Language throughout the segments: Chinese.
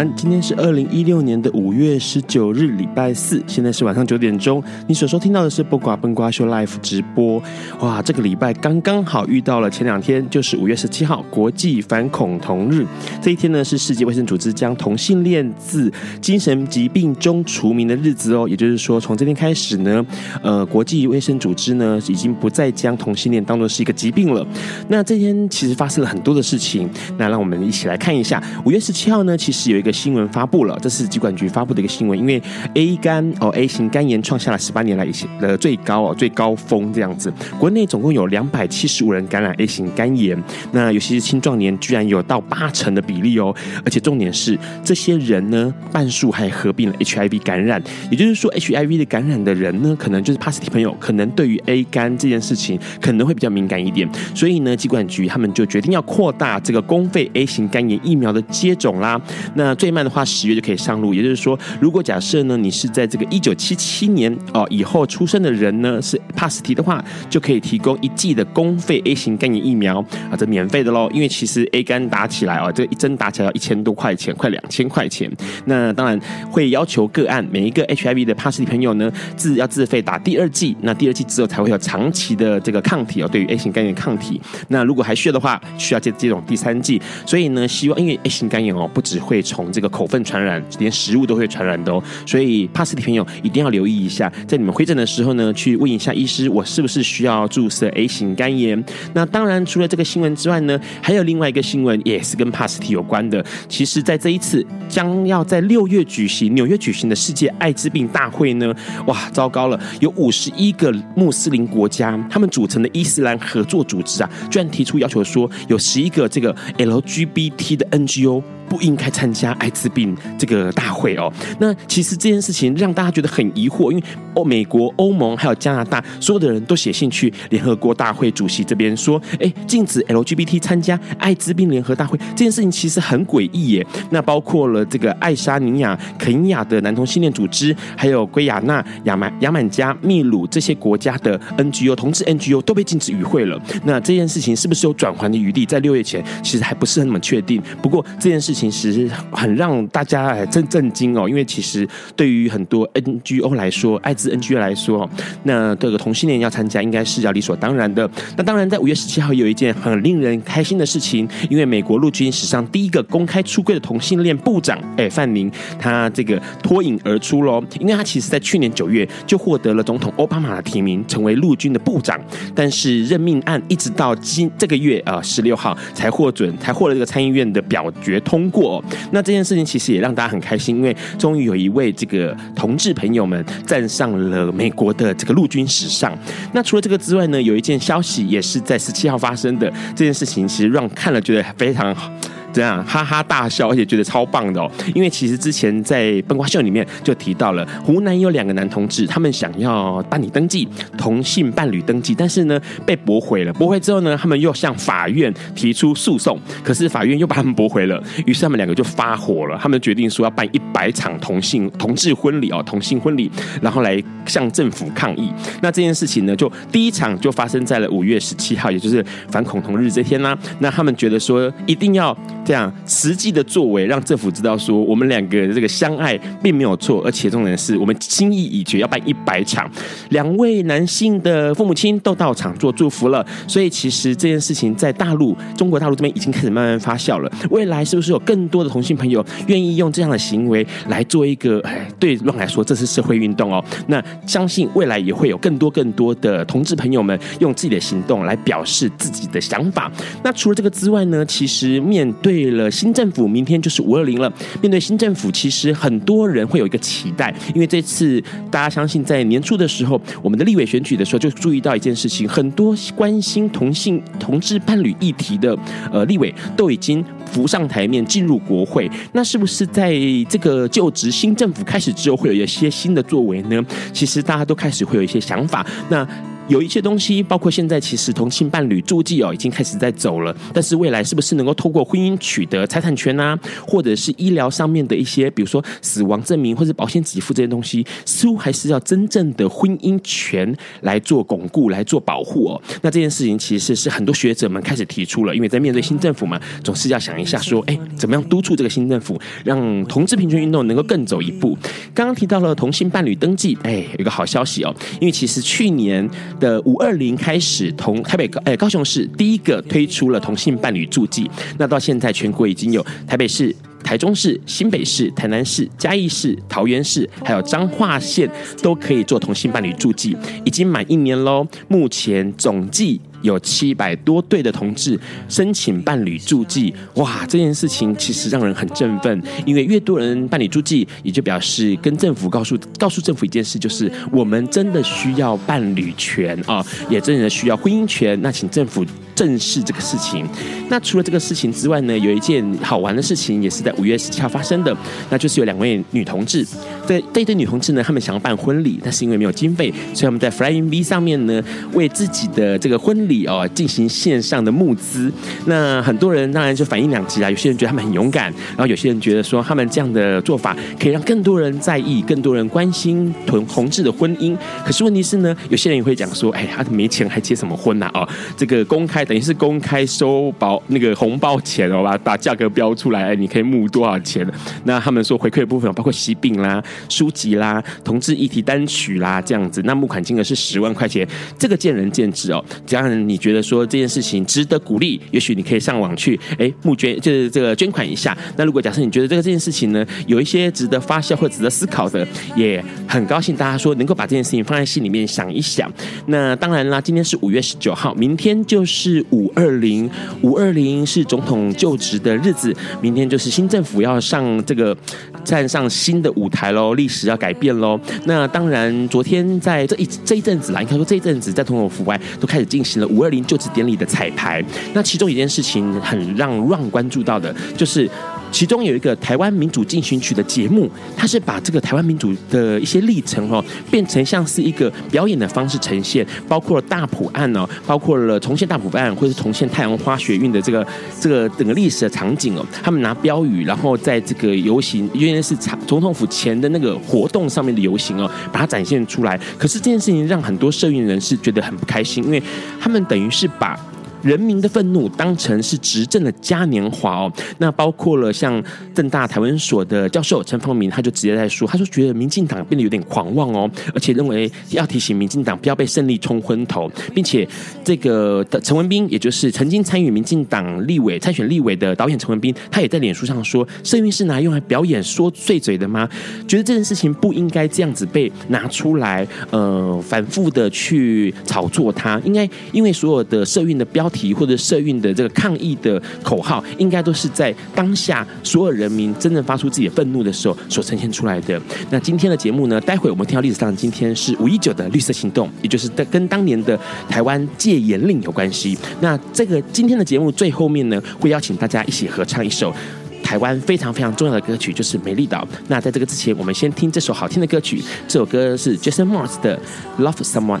友，大家晚安。今天是二零一六年的五月十九日，礼拜四，现在是晚上九点钟。你所收听到的是《笨瓜笨瓜秀》Live 直播。哇，这个礼拜刚刚好遇到了前两天，就是五月十七号国际反恐同日。这一天呢，是世界卫生组织将同性恋自精神疾病中除名的日子哦。也就是说，从这天开始呢，呃，国际卫生组织呢，已经不再将同性恋当作是一个疾病了。那这天其实发生了很多的事情，那让我们一起来看一下五月十七号呢，其实有一个新新闻发布了，这是疾管局发布的一个新闻。因为 A 肝哦，A 型肝炎创下了十八年来以前的最高哦，最高峰这样子。国内总共有两百七十五人感染 A 型肝炎，那尤其是青壮年，居然有到八成的比例哦。而且重点是，这些人呢，半数还合并了 HIV 感染，也就是说，HIV 的感染的人呢，可能就是 positive 朋友，可能对于 A 肝这件事情可能会比较敏感一点。所以呢，疾管局他们就决定要扩大这个公费 A 型肝炎疫苗的。接种啦，那最慢的话十月就可以上路。也就是说，如果假设呢，你是在这个一九七七年哦以后出生的人呢，是 positive 的话，就可以提供一剂的公费 A 型肝炎疫苗啊，这免费的喽。因为其实 A 肝打起来哦，这一针打起来要一千多块钱，快两千块钱。那当然会要求个案每一个 HIV 的 positive 朋友呢，自要自费打第二剂。那第二剂之后才会有长期的这个抗体哦，对于 A 型肝炎抗体。那如果还需要的话，需要接接种第三剂。所以呢，希望因为 A 型肝炎哦，不只会从这个口粪传染，连食物都会传染的哦。所以帕斯蒂朋友一定要留意一下，在你们会诊的时候呢，去问一下医师，我是不是需要注射 A 型肝炎？那当然，除了这个新闻之外呢，还有另外一个新闻也是跟帕斯蒂有关的。其实，在这一次将要在六月举行纽约举行的世界艾滋病大会呢，哇，糟糕了，有五十一个穆斯林国家他们组成的伊斯兰合作组织啊，居然提出要求说，有十一个这个 LGBT 的 NGO。不应该参加艾滋病这个大会哦。那其实这件事情让大家觉得很疑惑，因为哦，美国、欧盟还有加拿大所有的人都写信去联合国大会主席这边说，哎，禁止 LGBT 参加艾滋病联合大会这件事情其实很诡异耶。那包括了这个爱沙尼亚、肯亚的男同性恋组织，还有圭亚那、亚满、亚满加、秘鲁这些国家的 NGO 同志 NGO 都被禁止与会了。那这件事情是不是有转圜的余地？在六月前其实还不是那么确定。不过这件事情。其实很让大家震震惊哦，因为其实对于很多 NGO 来说，艾滋 NGO 来说，那这个同性恋要参加，应该是要理所当然的。那当然，在五月十七号有一件很令人开心的事情，因为美国陆军史上第一个公开出柜的同性恋部长，哎，范宁，他这个脱颖而出喽，因为他其实在去年九月就获得了总统奥巴马的提名，成为陆军的部长，但是任命案一直到今这个月啊十六号才获准，才获得这个参议院的表决通过，那这件事情其实也让大家很开心，因为终于有一位这个同志朋友们站上了美国的这个陆军史上。那除了这个之外呢，有一件消息也是在十七号发生的，这件事情其实让看了觉得非常好这样哈哈大笑，而且觉得超棒的哦。因为其实之前在《笨瓜秀》里面就提到了，湖南有两个男同志，他们想要办理登记同性伴侣登记，但是呢被驳回了。驳回之后呢，他们又向法院提出诉讼，可是法院又把他们驳回了。于是他们两个就发火了，他们决定说要办一百场同性同志婚礼哦，同性婚礼，然后来向政府抗议。那这件事情呢，就第一场就发生在了五月十七号，也就是反恐同日这天啦。那他们觉得说一定要。这样实际的作为，让政府知道说我们两个人这个相爱并没有错，而且重点是我们心意已决要办一百场，两位男性的父母亲都到场做祝福了。所以其实这件事情在大陆中国大陆这边已经开始慢慢发酵了。未来是不是有更多的同性朋友愿意用这样的行为来做一个？哎，对乱来说，这是社会运动哦。那相信未来也会有更多更多的同志朋友们用自己的行动来表示自己的想法。那除了这个之外呢，其实面对对了新政府，明天就是五二零了。面对新政府，其实很多人会有一个期待，因为这次大家相信在年初的时候，我们的立委选举的时候就注意到一件事情，很多关心同性同志伴侣议题的呃立委都已经浮上台面，进入国会。那是不是在这个就职新政府开始之后，会有一些新的作为呢？其实大家都开始会有一些想法。那有一些东西，包括现在其实同性伴侣注记哦，已经开始在走了。但是未来是不是能够透过婚姻取得财产权啊，或者是医疗上面的一些，比如说死亡证明或者保险给付这些东西，似乎还是要真正的婚姻权来做巩固、来做保护哦。那这件事情其实是很多学者们开始提出了，因为在面对新政府嘛，总是要想一下说，哎，怎么样督促这个新政府，让同志平权运动能够更走一步。刚刚提到了同性伴侣登记，哎，有个好消息哦，因为其实去年。的五二零开始，同台北高诶高雄市第一个推出了同性伴侣助记，那到现在全国已经有台北市、台中市、新北市、台南市、嘉义市、桃园市，还有彰化县都可以做同性伴侣注记，已经满一年喽。目前总计。有七百多对的同志申请伴侣助记，哇！这件事情其实让人很振奋，因为越多人办理助记，也就表示跟政府告诉告诉政府一件事，就是我们真的需要伴侣权啊，也真的需要婚姻权。那请政府正视这个事情。那除了这个事情之外呢，有一件好玩的事情，也是在五月十七号发生的，那就是有两位女同志，对这一对女同志呢，他们想要办婚礼，但是因为没有经费，所以他们在 Flying V 上面呢，为自己的这个婚礼。哦，进行线上的募资，那很多人当然就反应两极啊。有些人觉得他们很勇敢，然后有些人觉得说他们这样的做法可以让更多人在意，更多人关心同同志的婚姻。可是问题是呢，有些人也会讲说，哎，他没钱还结什么婚呐？哦，这个公开等于是公开收包那个红包钱哦，把把价格标出来，哎，你可以募多少钱？那他们说回馈的部分包括喜饼啦、书籍啦、同志议题单曲啦这样子，那募款金额是十万块钱，这个见仁见智哦，只要。你觉得说这件事情值得鼓励？也许你可以上网去哎募捐，就是这个捐款一下。那如果假设你觉得这个这件事情呢，有一些值得发酵或值得思考的，也很高兴大家说能够把这件事情放在心里面想一想。那当然啦，今天是五月十九号，明天就是五二零，五二零是总统就职的日子，明天就是新政府要上这个站上新的舞台了，历史要改变喽。那当然，昨天在这一这一阵子啦，应该说这一阵子在总统府外都开始进行了。五二零就职典礼的彩排，那其中一件事情很让让关注到的，就是其中有一个台湾民主进行曲的节目，它是把这个台湾民主的一些历程哦，变成像是一个表演的方式呈现，包括了大埔案哦，包括了重现大埔案，或是重现太阳花学运的这个这个整个历史的场景哦，他们拿标语，然后在这个游行，因为是总统府前的那个活动上面的游行哦，把它展现出来。可是这件事情让很多社运人士觉得很不开心，因为他们。等于是把人民的愤怒当成是执政的嘉年华哦，那包括了像政大台湾所的教授陈方明，他就直接在说，他说觉得民进党变得有点狂妄哦，而且认为要提醒民进党不要被胜利冲昏头，并且这个陈文斌，也就是曾经参与民进党立委参选立委的导演陈文斌，他也在脸书上说，社运是拿来用来表演说碎嘴的吗？觉得这件事情不应该这样子被拿出来，呃，反复的去炒作它，应该因为所有的社运的标。题或者社运的这个抗议的口号，应该都是在当下所有人民真正发出自己的愤怒的时候所呈现出来的。那今天的节目呢，待会我们听到历史上，今天是五一九的绿色行动，也就是跟当年的台湾戒严令有关系。那这个今天的节目最后面呢，会邀请大家一起合唱一首台湾非常非常重要的歌曲，就是《美丽岛》。那在这个之前，我们先听这首好听的歌曲。这首歌是 Jason Mraz 的《Love Someone》。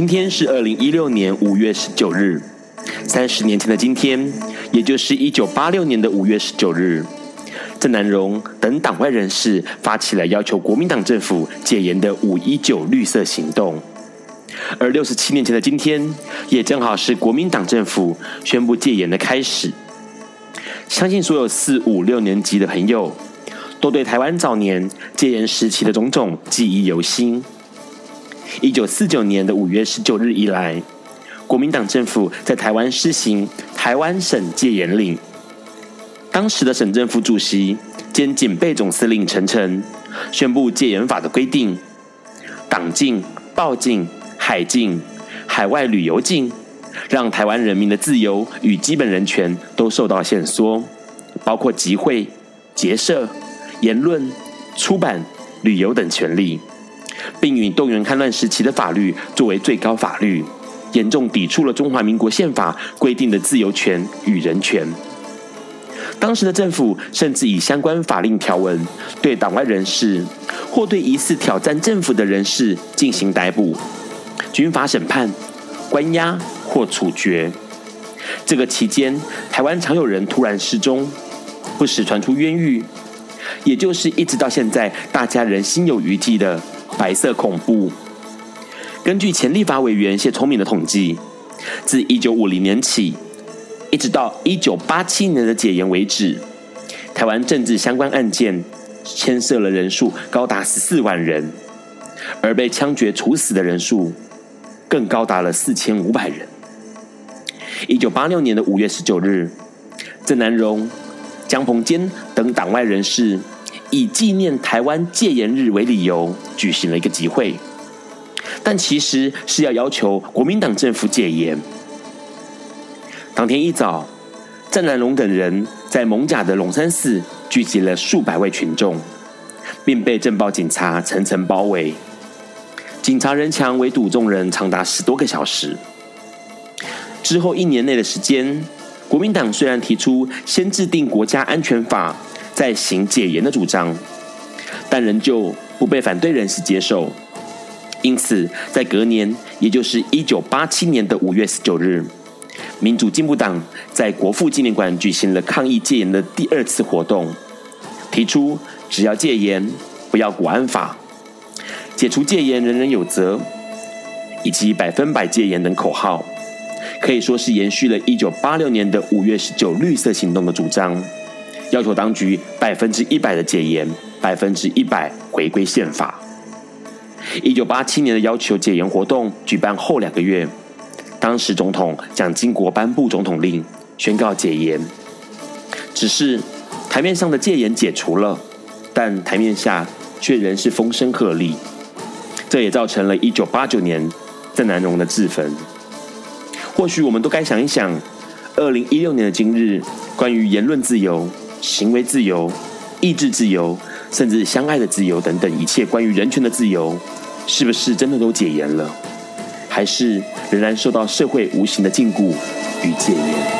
今天是二零一六年五月十九日，三十年前的今天，也就是一九八六年的五月十九日，郑南荣等党外人士发起了要求国民党政府戒严的五一九绿色行动。而六十七年前的今天，也正好是国民党政府宣布戒严的开始。相信所有四五六年级的朋友，都对台湾早年戒严时期的种种记忆犹新。一九四九年的五月十九日以来，国民党政府在台湾施行台湾省戒严令。当时的省政府主席兼警备总司令陈诚宣布戒严法的规定：党禁、报禁、海禁、海外旅游禁，让台湾人民的自由与基本人权都受到限缩，包括集会、结社、言论、出版、旅游等权利。并以动员戡乱时期的法律作为最高法律，严重抵触了中华民国宪法规定的自由权与人权。当时的政府甚至以相关法令条文对党外人士或对疑似挑战政府的人士进行逮捕、军法审判、关押或处决。这个期间，台湾常有人突然失踪，不时传出冤狱，也就是一直到现在大家仍心有余悸的。白色恐怖。根据前立法委员谢聪明的统计，自一九五零年起，一直到一九八七年的解严为止，台湾政治相关案件牵涉了人数高达十四万人，而被枪决处死的人数更高达了四千五百人。一九八六年的五月十九日，郑南榕、江鹏坚等党外人士。以纪念台湾戒严日为理由，举行了一个集会，但其实是要要求国民党政府戒严。当天一早，郑南榕等人在艋舺的龙山寺聚集了数百位群众，并被镇暴警察层层包围，警察人墙围堵众人长达十多个小时。之后一年内的时间，国民党虽然提出先制定国家安全法。再行戒严的主张，但仍旧不被反对人士接受。因此，在隔年，也就是一九八七年的五月十九日，民主进步党在国父纪念馆举行了抗议戒严的第二次活动，提出“只要戒严，不要国安法，解除戒严，人人有责”以及“百分百戒严”等口号，可以说是延续了一九八六年的五月十九绿色行动的主张。要求当局百分之一百的戒严，百分之一百回归宪法。一九八七年的要求戒严活动举办后两个月，当时总统蒋经国颁布总统令，宣告戒严。只是台面上的戒严解除了，但台面下却仍是风声鹤唳。这也造成了一九八九年郑南榕的自焚。或许我们都该想一想，二零一六年的今日，关于言论自由。行为自由、意志自由，甚至相爱的自由等等，一切关于人权的自由，是不是真的都解严了？还是仍然受到社会无形的禁锢与戒严？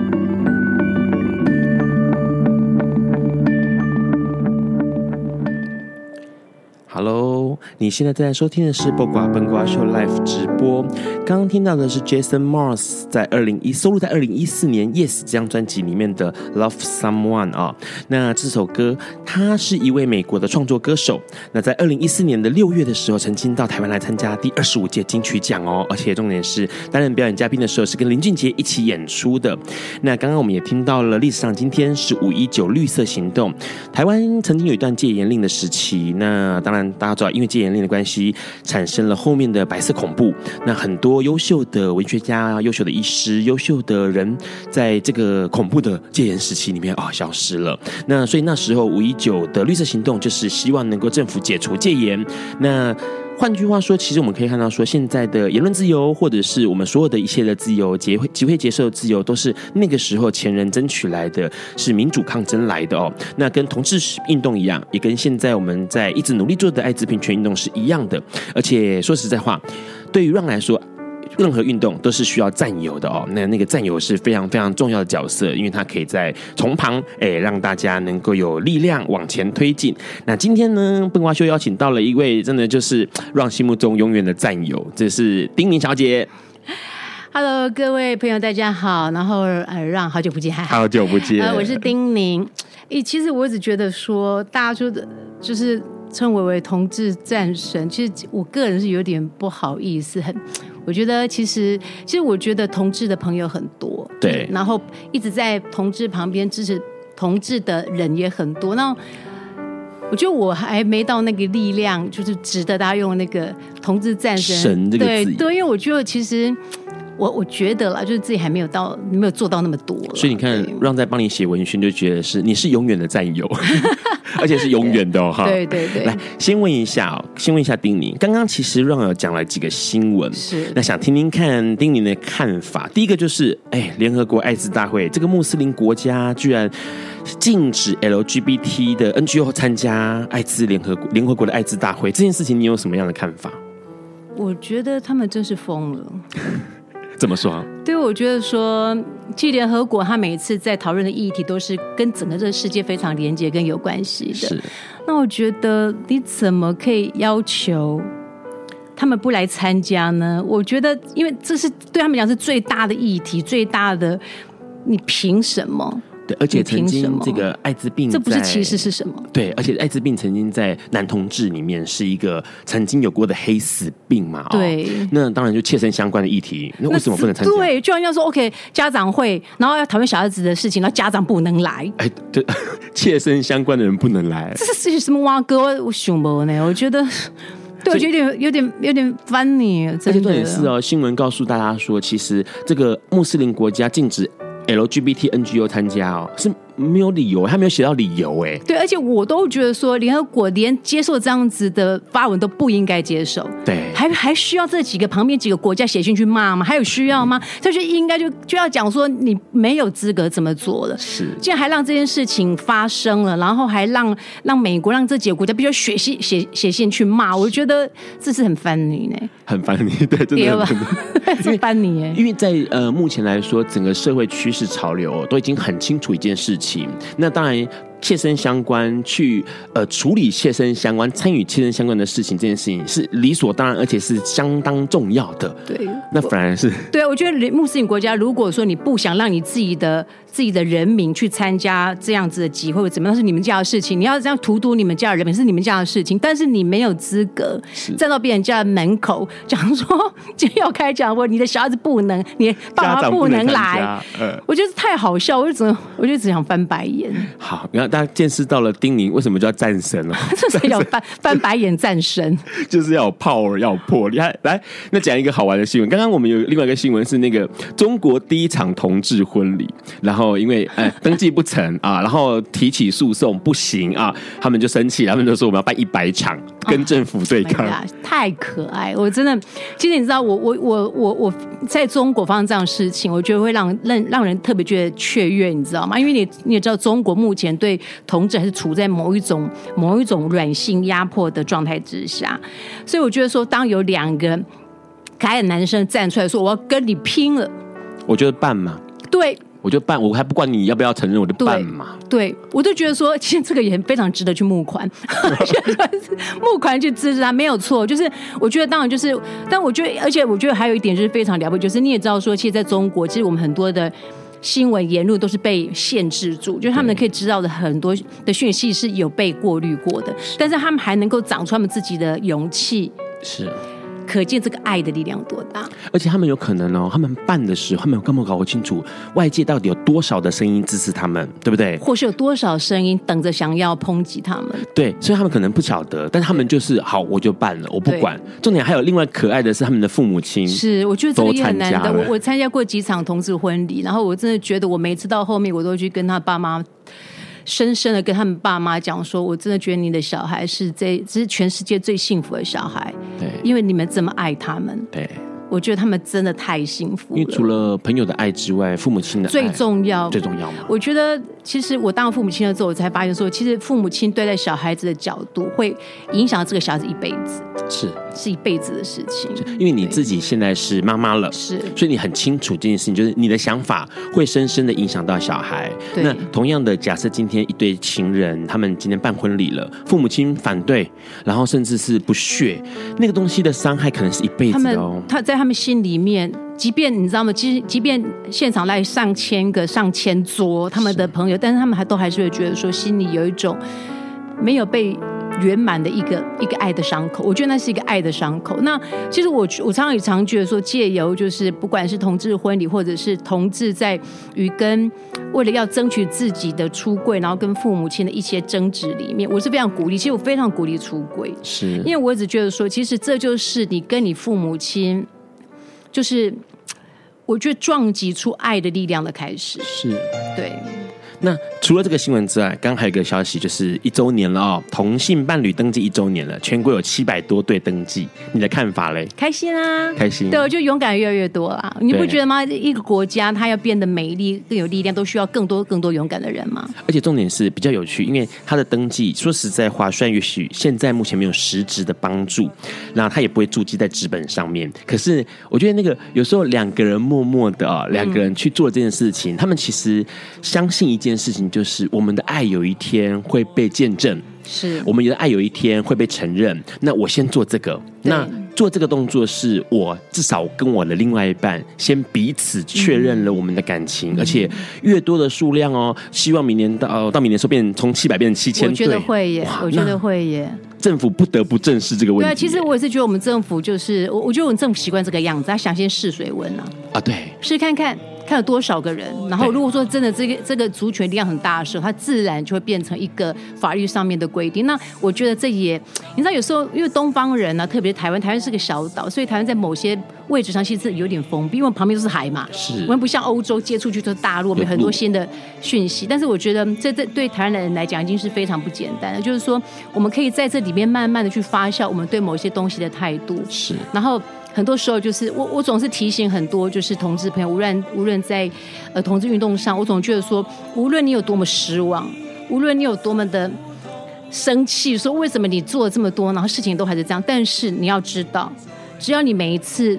你现在正在收听的是《播瓜笨瓜秀》Live 直播。刚刚听到的是 Jason Mraz 在二零一收录在二零一四年《Yes》这张专辑里面的《Love Someone》啊。那这首歌，他是一位美国的创作歌手。那在二零一四年的六月的时候，曾经到台湾来参加第二十五届金曲奖哦。而且重点是担任表演嘉宾的时候，是跟林俊杰一起演出的。那刚刚我们也听到了历史上今天是五一九绿色行动。台湾曾经有一段戒严令的时期，那当然。大家知道，因为戒严令的关系，产生了后面的白色恐怖。那很多优秀的文学家、优秀的医师、优秀的人，在这个恐怖的戒严时期里面啊、哦，消失了。那所以那时候五一九的绿色行动，就是希望能够政府解除戒严。那换句话说，其实我们可以看到，说现在的言论自由，或者是我们所有的一切的自由，结会、集会、结社的自由，都是那个时候前人争取来的，是民主抗争来的哦。那跟同志运动一样，也跟现在我们在一直努力做的艾滋病权运动是一样的。而且说实在话，对于让来说。任何运动都是需要战友的哦，那那个战友是非常非常重要的角色，因为他可以在从旁哎让大家能够有力量往前推进。那今天呢，笨瓜秀邀请到了一位真的就是让心目中永远的战友，这是丁宁小姐。Hello，各位朋友，大家好。然后呃，让好久不见，好久不见。呃，我是丁宁。诶，其实我一直觉得说，大家说的就是称我为同志战神，其实我个人是有点不好意思，很。我觉得其实，其实我觉得同志的朋友很多，对，然后一直在同志旁边支持同志的人也很多。那我觉得我还没到那个力量，就是值得大家用那个同志战神，神这个。对对，因为我觉得其实。我我觉得啦，就是自己还没有到，没有做到那么多。所以你看，让在帮你写文宣，就觉得是你是永远的战友，而且是永远的哈。对对对。来，先问一下哦，先问一下丁宁，刚刚其实让有讲了几个新闻，是那想听听看丁宁的看法。第一个就是，哎，联合国艾滋大会，这个穆斯林国家居然禁止 LGBT 的 NGO 参加艾滋联合国联合国的艾滋大会，这件事情你有什么样的看法？我觉得他们真是疯了。怎么说？对，我觉得说，其实联合国他每次在讨论的议题都是跟整个这个世界非常连接跟有关系的。是。那我觉得你怎么可以要求他们不来参加呢？我觉得，因为这是对他们讲是最大的议题，最大的，你凭什么？对，而且曾经这个艾滋病，这不是歧视是什么？对，而且艾滋病曾经在男同志里面是一个曾经有过的黑死病嘛？对，那当然就切身相关的议题，那为什么不能参加？对，就好像说 OK 家长会，然后要讨论小孩子的事情，然后家长不能来。哎，对，切身相关的人不能来，这是什么哇哥？我想不呢？我觉得，对，我觉得有点有点有点 funny。而且重点是哦，新闻告诉大家说，其实这个穆斯林国家禁止 LGBT NGO 参加哦，是。没有理由，他没有写到理由哎。对，而且我都觉得说，联合国连接受这样子的发文都不应该接受。对，还还需要这几个旁边几个国家写信去骂吗？还有需要吗？他就应该就就要讲说，你没有资格这么做了。是，竟然还让这件事情发生了，然后还让让美国让这几个国家必须写信写写信去骂，我觉得这是很烦你呢。很烦你，对，真的很烦你哎。因为在呃目前来说，整个社会趋势潮流都已经很清楚一件事情。那当然。切身相关，去呃处理切身相关、参与切身相关的事情，这件事情是理所当然，而且是相当重要的。对，那反而是对啊。我觉得穆斯林国家，如果说你不想让你自己的自己的人民去参加这样子的集会，或怎么样，是你们家的事情。你要这样荼毒你们家的人民，是你们家的事情。但是你没有资格站到别人家的门口讲说，今天要开讲，我你的小孩子不能，你爸妈不能来。嗯，我觉得太好笑，我就只能，我就只想翻白眼。好，然后。大家见识到了丁宁为什么叫战神了？就是要翻翻白眼战神，就是要有 power，要有魄力。来，来，那讲一个好玩的新闻。刚刚我们有另外一个新闻是那个中国第一场同志婚礼，然后因为哎登记不成啊，然后提起诉讼不行啊，他们就生气，他们就说我们要办一百场 跟政府对抗。太可爱，我真的，其实你知道，我我我我我在中国发生这样的事情，我觉得会让让让人特别觉得雀跃，你知道吗？因为你你也知道，中国目前对同志还是处在某一种某一种软性压迫的状态之下，所以我觉得说，当有两个可爱的男生站出来说“我要跟你拼了”，我觉得办嘛，对，我就办，我还不管你要不要承认，我就办嘛。对，对我就觉得说，其实这个也非常值得去募款，募款去支持他，没有错。就是我觉得，当然就是，但我觉得，而且我觉得还有一点就是非常了不起，就是你也知道说，其实在中国，其实我们很多的新闻言论都是被限制住，就是他们可以知道的很多的讯息是有被过滤过的，但是他们还能够长出他们自己的勇气。是。可见这个爱的力量多大，而且他们有可能哦，他们办的时候，他们根本搞不清楚外界到底有多少的声音支持他们，对不对？或是有多少声音等着想要抨击他们？对，所以他们可能不晓得，但他们就是好，我就办了，我不管。重点还有另外可爱的是他们的父母亲，是我觉得这个也很难得。我我参加过几场同志婚礼，然后我真的觉得我每次到后面，我都去跟他爸妈。深深的跟他们爸妈讲说，我真的觉得你的小孩是这，这是全世界最幸福的小孩。对，因为你们这么爱他们。对。我觉得他们真的太幸福了。因为除了朋友的爱之外，父母亲的爱最重要，最重要吗？我觉得，其实我当了父母亲了之后，我才发现说，其实父母亲对待小孩子的角度，会影响这个小孩子一辈子。是，是一辈子的事情。因为你自己现在是妈妈了，是，所以你很清楚这件事情，就是你的想法会深深的影响到小孩。那同样的，假设今天一对情人，他们今天办婚礼了，父母亲反对，然后甚至是不屑，那个东西的伤害可能是一辈子的哦。他在他们心里面。即便你知道吗？其实，即便现场来上千个、上千桌他们的朋友，但是他们还都还是会觉得说，心里有一种没有被圆满的一个一个爱的伤口。我觉得那是一个爱的伤口。那其实我我常常也常觉得说，借由就是不管是同志婚礼，或者是同志在与跟为了要争取自己的出柜，然后跟父母亲的一些争执里面，我是非常鼓励。其实我非常鼓励出柜，是因为我一直觉得说，其实这就是你跟你父母亲。就是，我觉得撞击出爱的力量的开始。是，对。那除了这个新闻之外，刚刚还有一个消息，就是一周年了哦，同性伴侣登记一周年了，全国有七百多对登记，你的看法嘞？开心啊，开心。对，我就勇敢越来越多啦。你不觉得吗？一个国家它要变得美丽、更有力量，都需要更多、更多勇敢的人吗？而且重点是比较有趣，因为他的登记，说实在话，虽然也许现在目前没有实质的帮助，那他也不会注记在纸本上面。可是我觉得那个有时候两个人默默的啊，两个人去做这件事情，嗯、他们其实相信一件。件事情就是我们的爱有一天会被见证，是我们的爱有一天会被承认。那我先做这个，那做这个动作是我至少跟我的另外一半先彼此确认了我们的感情，嗯、而且越多的数量哦，希望明年到到明年时候变从七百变成七千，我觉得会耶，我觉得会耶。政府不得不正视这个问题。对啊，其实我也是觉得我们政府就是我，我觉得我们政府习惯这个样子，他想先试水温啊。啊，对，试看看。看有多少个人，然后如果说真的这个这个族群力量很大的时候，它自然就会变成一个法律上面的规定。那我觉得这也，你知道有时候因为东方人呢、啊，特别台湾，台湾是个小岛，所以台湾在某些位置上其实有点封闭，因为旁边都是海嘛。是，我们不像欧洲接触去都是大陆，我们有很多新的讯息。但是我觉得这这对台湾的人来讲已经是非常不简单了，就是说我们可以在这里面慢慢的去发酵我们对某些东西的态度。是，然后。很多时候就是我，我总是提醒很多就是同志朋友，无论无论在呃同志运动上，我总觉得说，无论你有多么失望，无论你有多么的生气，说为什么你做了这么多，然后事情都还是这样，但是你要知道，只要你每一次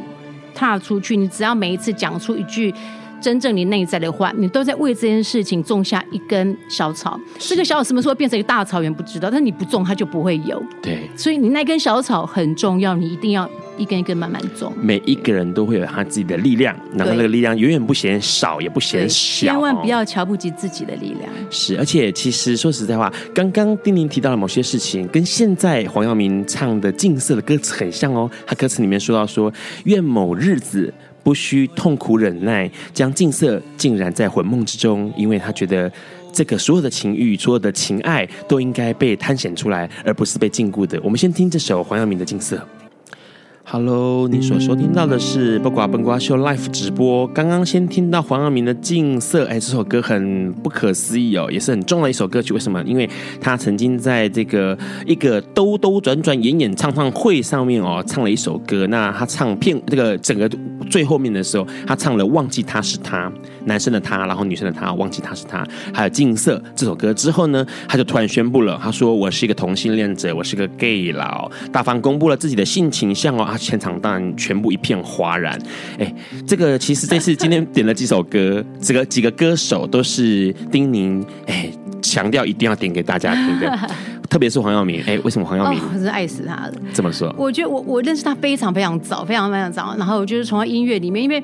踏出去，你只要每一次讲出一句。真正你内在的话，你都在为这件事情种下一根小草。这个小草什么时候变成一个大草原不知道，但是你不种它就不会有。对，所以你那根小草很重要，你一定要一根一根慢慢种。每一个人都会有他自己的力量，然后那个力量永远不嫌少，也不嫌小。千万不要瞧不起自己的力量。是，而且其实说实在话，刚刚丁宁提到了某些事情，跟现在黄耀明唱的《近色》的歌词很像哦。他歌词里面说到说，愿某日子。不需痛苦忍耐，将净色浸染在魂梦之中，因为他觉得这个所有的情欲、所有的情爱都应该被探显出来，而不是被禁锢的。我们先听这首黄耀明的《净色》。Hello，你所收听到的是《八卦笨瓜秀》Live 直播。刚刚先听到黄耀明的《净色》，哎，这首歌很不可思议哦，也是很重要的一首歌曲。为什么？因为他曾经在这个一个兜兜转转、演演唱唱会上面哦，唱了一首歌。那他唱片这个整个最后面的时候，他唱了《忘记他是他》，男生的他，然后女生的他，忘记他是他，还有《镜色》这首歌之后呢，他就突然宣布了，他说：“我是一个同性恋者，我是个 gay 佬，大方公布了自己的性倾向哦。”啊，现场当然全部一片哗然。哎，这个其实这次今天点了几首歌，这个几个歌手都是丁宁哎强调一定要点给大家听的。特别是黄耀明，哎，为什么黄耀明？哦、我是爱死他了。怎么说？我觉得我我认识他非常非常早，非常非常早。然后我就是从他音乐里面，因为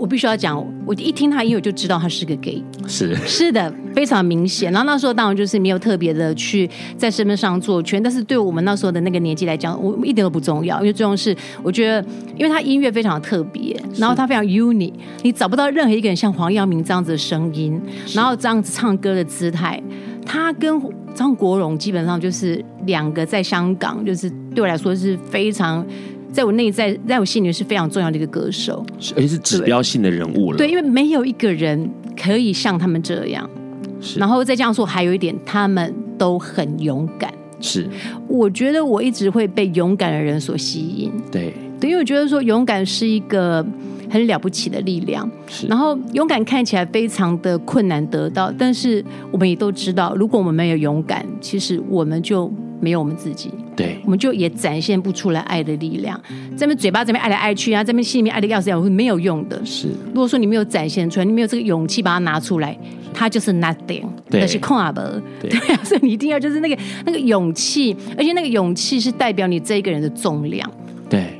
我必须要讲，我一听他音乐就知道他是个 gay。是是的，非常明显。然后那时候当然就是没有特别的去在身份上做圈，但是对我们那时候的那个年纪来讲，我一点都不重要，因为最重要是我觉得，因为他音乐非常的特别，然后他非常 unique，你找不到任何一个人像黄耀明这样子的声音，然后这样子唱歌的姿态。他跟张国荣基本上就是两个在香港，就是对我来说是非常，在我内在，在我心里是非常重要的一个歌手，而且是指标性的人物了。对，因为没有一个人可以像他们这样。是。然后再这样说，还有一点，他们都很勇敢。是。我觉得我一直会被勇敢的人所吸引。对。对，因为我觉得说勇敢是一个。很了不起的力量，是。然后勇敢看起来非常的困难得到，但是我们也都知道，如果我们没有勇敢，其实我们就没有我们自己，对，我们就也展现不出来爱的力量。这边嘴巴这边爱来爱去啊，这边心里面爱的要死要活，没有用的。是，如果说你没有展现出来，你没有这个勇气把它拿出来，它就是 nothing，那是空啊，对啊，所以你一定要就是那个那个勇气，而且那个勇气是代表你这一个人的重量，对。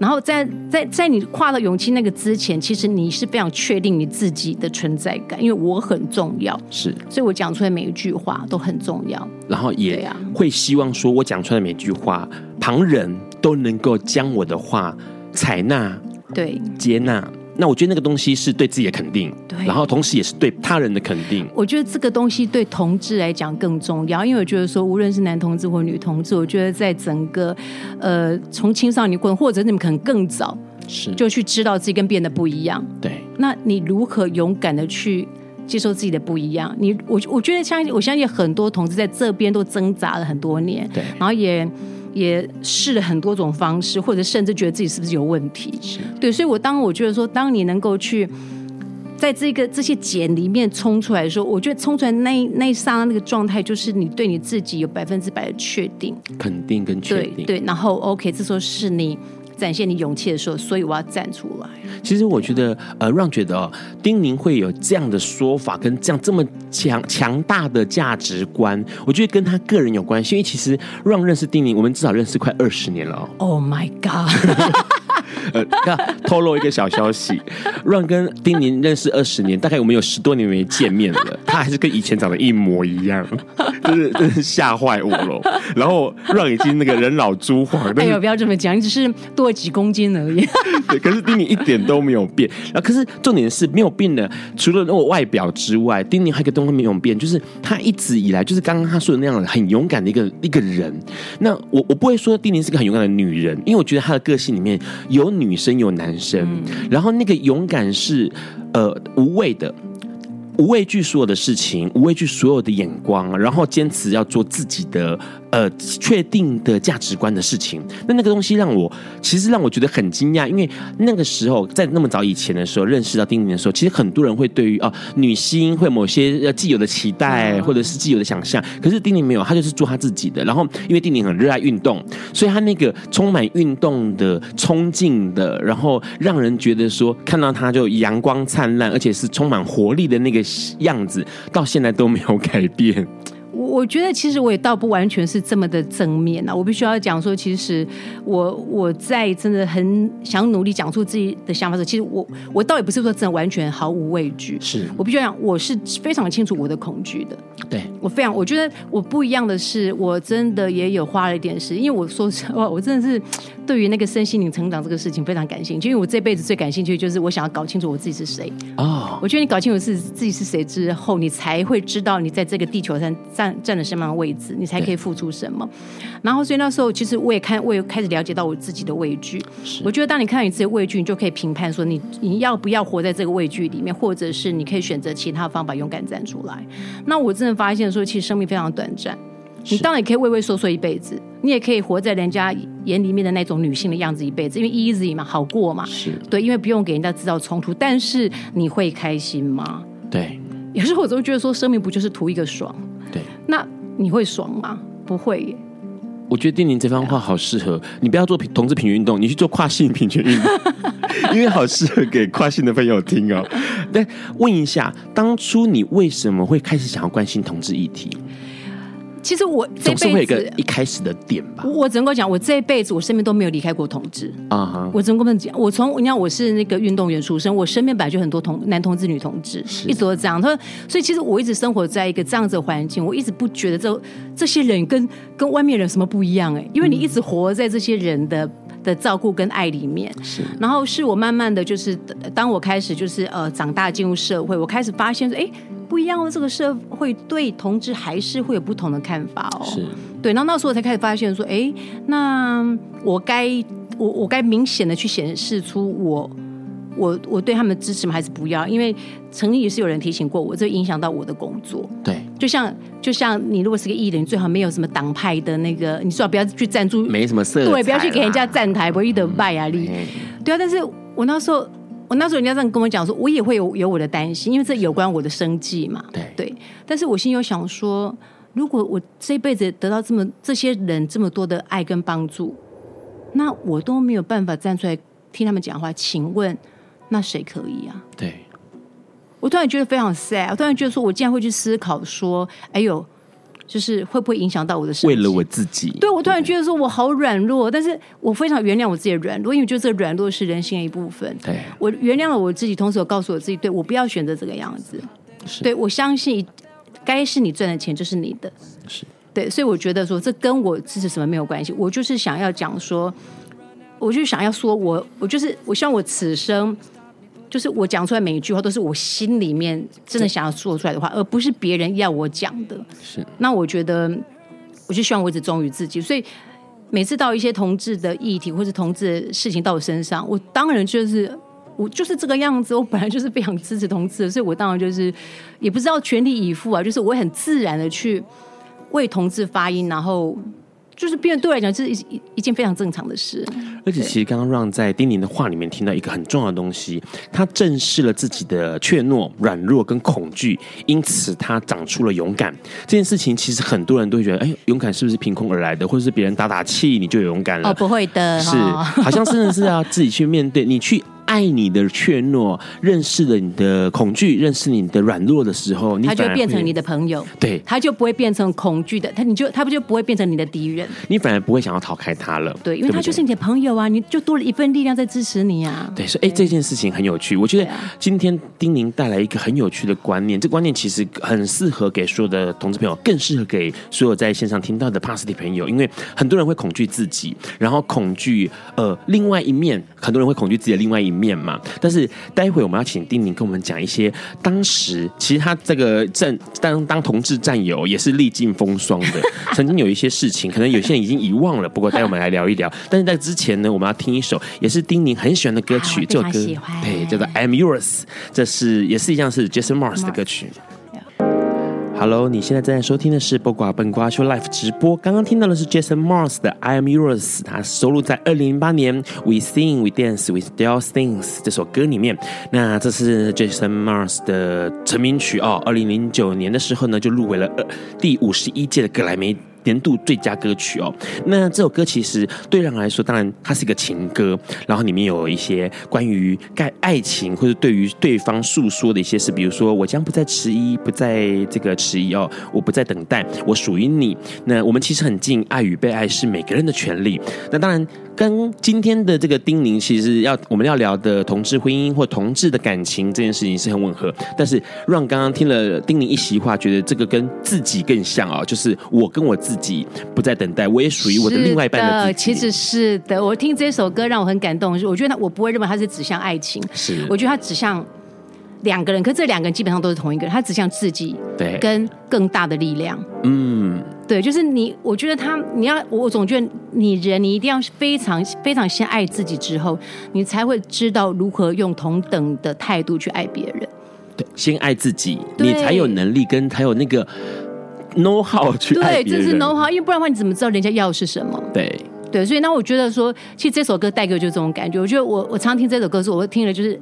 然后在在在你跨到勇气那个之前，其实你是非常确定你自己的存在感，因为我很重要，是，所以我讲出来每一句话都很重要。然后也会希望说我讲出来的每一句话，旁人都能够将我的话采纳，对，接纳。那我觉得那个东西是对自己的肯定，对，然后同时也是对他人的肯定。我觉得这个东西对同志来讲更重要，因为我觉得说，无论是男同志或女同志，我觉得在整个呃从青少年过程，或者你们可能更早是就去知道自己跟别人的不一样。对，那你如何勇敢的去接受自己的不一样？你我我觉得相信我相信很多同志在这边都挣扎了很多年，对，然后也。也试了很多种方式，或者甚至觉得自己是不是有问题？是对，所以我当我觉得说，当你能够去在这个这些茧里面冲出来的时候，我觉得冲出来那那一刹那那个状态，就是你对你自己有百分之百的确定、肯定跟确定。对，对，然后 OK，这时候是你展现你勇气的时候，所以我要站出来。其实我觉得，呃，Ron 觉得哦，丁宁会有这样的说法，跟这样这么强强大的价值观，我觉得跟他个人有关系。因为其实 Ron 认识丁宁，我们至少认识快二十年了哦。Oh my God！呃，那透露一个小消息让跟丁宁认识二十年，大概我们有十多年没见面了，他还是跟以前长得一模一样，就是真是吓坏我了。然后让已经那个人老珠黄，哎呦，不要这么讲，你只是多几公斤而已。对，可是丁宁一点都没有变。然后，可是重点是没有变的，除了那个外表之外，丁宁还有一个东西没有变，就是他一直以来就是刚刚他说的那样很勇敢的一个一个人。那我我不会说丁宁是个很勇敢的女人，因为我觉得她的个性里面有女生有男生，然后那个勇敢是呃无畏的。无畏惧所有的事情，无畏惧所有的眼光，然后坚持要做自己的呃确定的价值观的事情。那那个东西让我其实让我觉得很惊讶，因为那个时候在那么早以前的时候认识到丁宁的时候，其实很多人会对于哦、呃、女星会某些呃既有的期待或者是既有的想象，可是丁宁没有，她就是做她自己的。然后因为丁宁很热爱运动，所以她那个充满运动的冲劲的，然后让人觉得说看到她就阳光灿烂，而且是充满活力的那个。样子到现在都没有改变。我我觉得其实我也倒不完全是这么的正面啊。我必须要讲说，其实我我在真的很想努力讲出自己的想法的时候，其实我我倒也不是说真的完全毫无畏惧。是我必须要讲，我是非常清楚我的恐惧的。对我非常，我觉得我不一样的是，我真的也有花了一点时间，因为我说实话，我真的是对于那个身心灵成长这个事情非常感兴趣。因为我这辈子最感兴趣的就是我想要搞清楚我自己是谁。哦，我觉得你搞清楚自自己是谁之后，你才会知道你在这个地球上站站了什么样的位置，你才可以付出什么。然后，所以那时候其实我也看，我也开始了解到我自己的畏惧。我觉得当你看到你自己的畏惧，你就可以评判说你你要不要活在这个畏惧里面，或者是你可以选择其他方法勇敢站出来。那我真的发现说，其实生命非常短暂。你当然也可以畏畏缩缩一辈子，你也可以活在人家眼里面的那种女性的样子一辈子，因为 easy 嘛，好过嘛。是对，因为不用给人家制造冲突。但是你会开心吗？对，有时候我总觉得说，生命不就是图一个爽？对，那你会爽吗？不会耶。我觉得丁宁这番话好适合你，不要做同志平权运动，你去做跨性平权运动，因为好适合给跨性的朋友听哦。但问一下，当初你为什么会开始想要关心同志议题？其实我这辈子总是会有一个一开始的点吧。我只能够讲，我这一辈子我身边都没有离开过同志啊。Uh huh. 我只能够讲，我从你看我是那个运动员出身，我身边本来就很多同男同志、女同志，是一直都这样。他说，所以其实我一直生活在一个这样子的环境，我一直不觉得这这些人跟跟外面人什么不一样哎，因为你一直活在这些人的的照顾跟爱里面。是，然后是我慢慢的就是当我开始就是呃长大进入社会，我开始发现说，哎。不一样哦这个社会对同志还是会有不同的看法哦。是，对，然后那时候我才开始发现说，哎，那我该我我该明显的去显示出我我我对他们的支持吗？还是不要？因为曾经也是有人提醒过我，这影响到我的工作。对，就像就像你如果是个艺人，最好没有什么党派的那个，你最好不要去赞助，没什么色彩，对，不要去给人家站台，不一的拜啊力。对啊，但是我那时候。我那时候人家这样跟我讲说，我也会有有我的担心，因为这有关我的生计嘛。对对，但是我心里有想说，如果我这一辈子得到这么这些人这么多的爱跟帮助，那我都没有办法站出来听他们讲话，请问那谁可以啊？对，我突然觉得非常 sad，我突然觉得说我竟然会去思考说，哎呦。就是会不会影响到我的生活？为了我自己，对，我突然觉得说我好软弱，但是我非常原谅我自己的软弱，因为我觉得这个软弱是人性的一部分。对，我原谅了我自己，同时我告诉我自己，对，我不要选择这个样子。是对，我相信该是你赚的钱就是你的。是对，所以我觉得说这跟我支持什么没有关系，我就是想要讲说，我就想要说我，我就是我希望我此生。就是我讲出来每一句话都是我心里面真的想要说出来的话，而不是别人要我讲的。是，那我觉得，我就希望我一直忠于自己。所以每次到一些同志的议题或是同志的事情到我身上，我当然就是我就是这个样子。我本来就是非常支持同志的，所以我当然就是也不知道全力以赴啊，就是我会很自然的去为同志发音，然后。就是别人对我来讲，这是一一件非常正常的事。而且，其实刚刚让在丁宁的话里面听到一个很重要的东西，他正视了自己的怯懦、软弱跟恐惧，因此他长出了勇敢。这件事情其实很多人都会觉得，哎，勇敢是不是凭空而来的，或者是别人打打气你就有勇敢了？哦，不会的，是，好像真的是要自己去面对，你去。爱你的怯懦，认识了你的恐惧，认识你的软弱的时候，你他就变成你的朋友，对，他就不会变成恐惧的，他你就他不就不会变成你的敌人，你反而不会想要逃开他了，对，因为他就是你的朋友啊，你就多了一份力量在支持你啊，对，所以哎，这件事情很有趣，我觉得今天丁宁带来一个很有趣的观念，这观念其实很适合给所有的同志朋友，更适合给所有在线上听到的帕斯蒂朋友，因为很多人会恐惧自己，然后恐惧呃另外一面，很多人会恐惧自己的另外一面嘛，但是。待会我们要请丁宁跟我们讲一些当时，其实他这个战当当同志战友也是历尽风霜的，曾经有一些事情，可能有些人已经遗忘了。不过待会我们来聊一聊。但是在之前呢，我们要听一首也是丁宁很喜欢的歌曲，这首歌对叫做《I'm Yours》，这是也是一样是 Jason Mars 的歌曲。Hello，你现在正在收听的是《播瓜笨瓜秀》Life 直播。刚刚听到的是 Jason Mars 的《I Am Yours》，它收录在二零零八年《We Sing We Dance We Still Things》这首歌里面。那这是 Jason Mars 的成名曲哦。二零零九年的时候呢，就入围了呃第五十一届的格莱美。年度最佳歌曲哦，那这首歌其实对人来说，当然它是一个情歌，然后里面有一些关于爱爱情或者对于对方诉说的一些事，比如说我将不再迟疑，不再这个迟疑哦，我不再等待，我属于你。那我们其实很近，爱与被爱是每个人的权利。那当然。跟今天的这个丁宁，其实要我们要聊的同志婚姻或同志的感情这件事情是很吻合。但是让刚刚听了丁宁一席话，觉得这个跟自己更像啊，就是我跟我自己不再等待，我也属于我的另外一半的自己。其实是的，我听这首歌让我很感动。我觉得他，我不会认为它是指向爱情，是我觉得它指向两个人，可是这两个人基本上都是同一个人，他指向自己，对，跟更大的力量，嗯。对，就是你。我觉得他，你要，我总觉得你人，你一定要非常非常先爱自己，之后你才会知道如何用同等的态度去爱别人。对，先爱自己，你才有能力跟才有那个 know how 去。对，这是 know how，因为不然的话，你怎么知道人家要的是什么？对对，所以那我觉得说，其实这首歌带给我就这种感觉。我觉得我我常听这首歌的时候，我听了就是。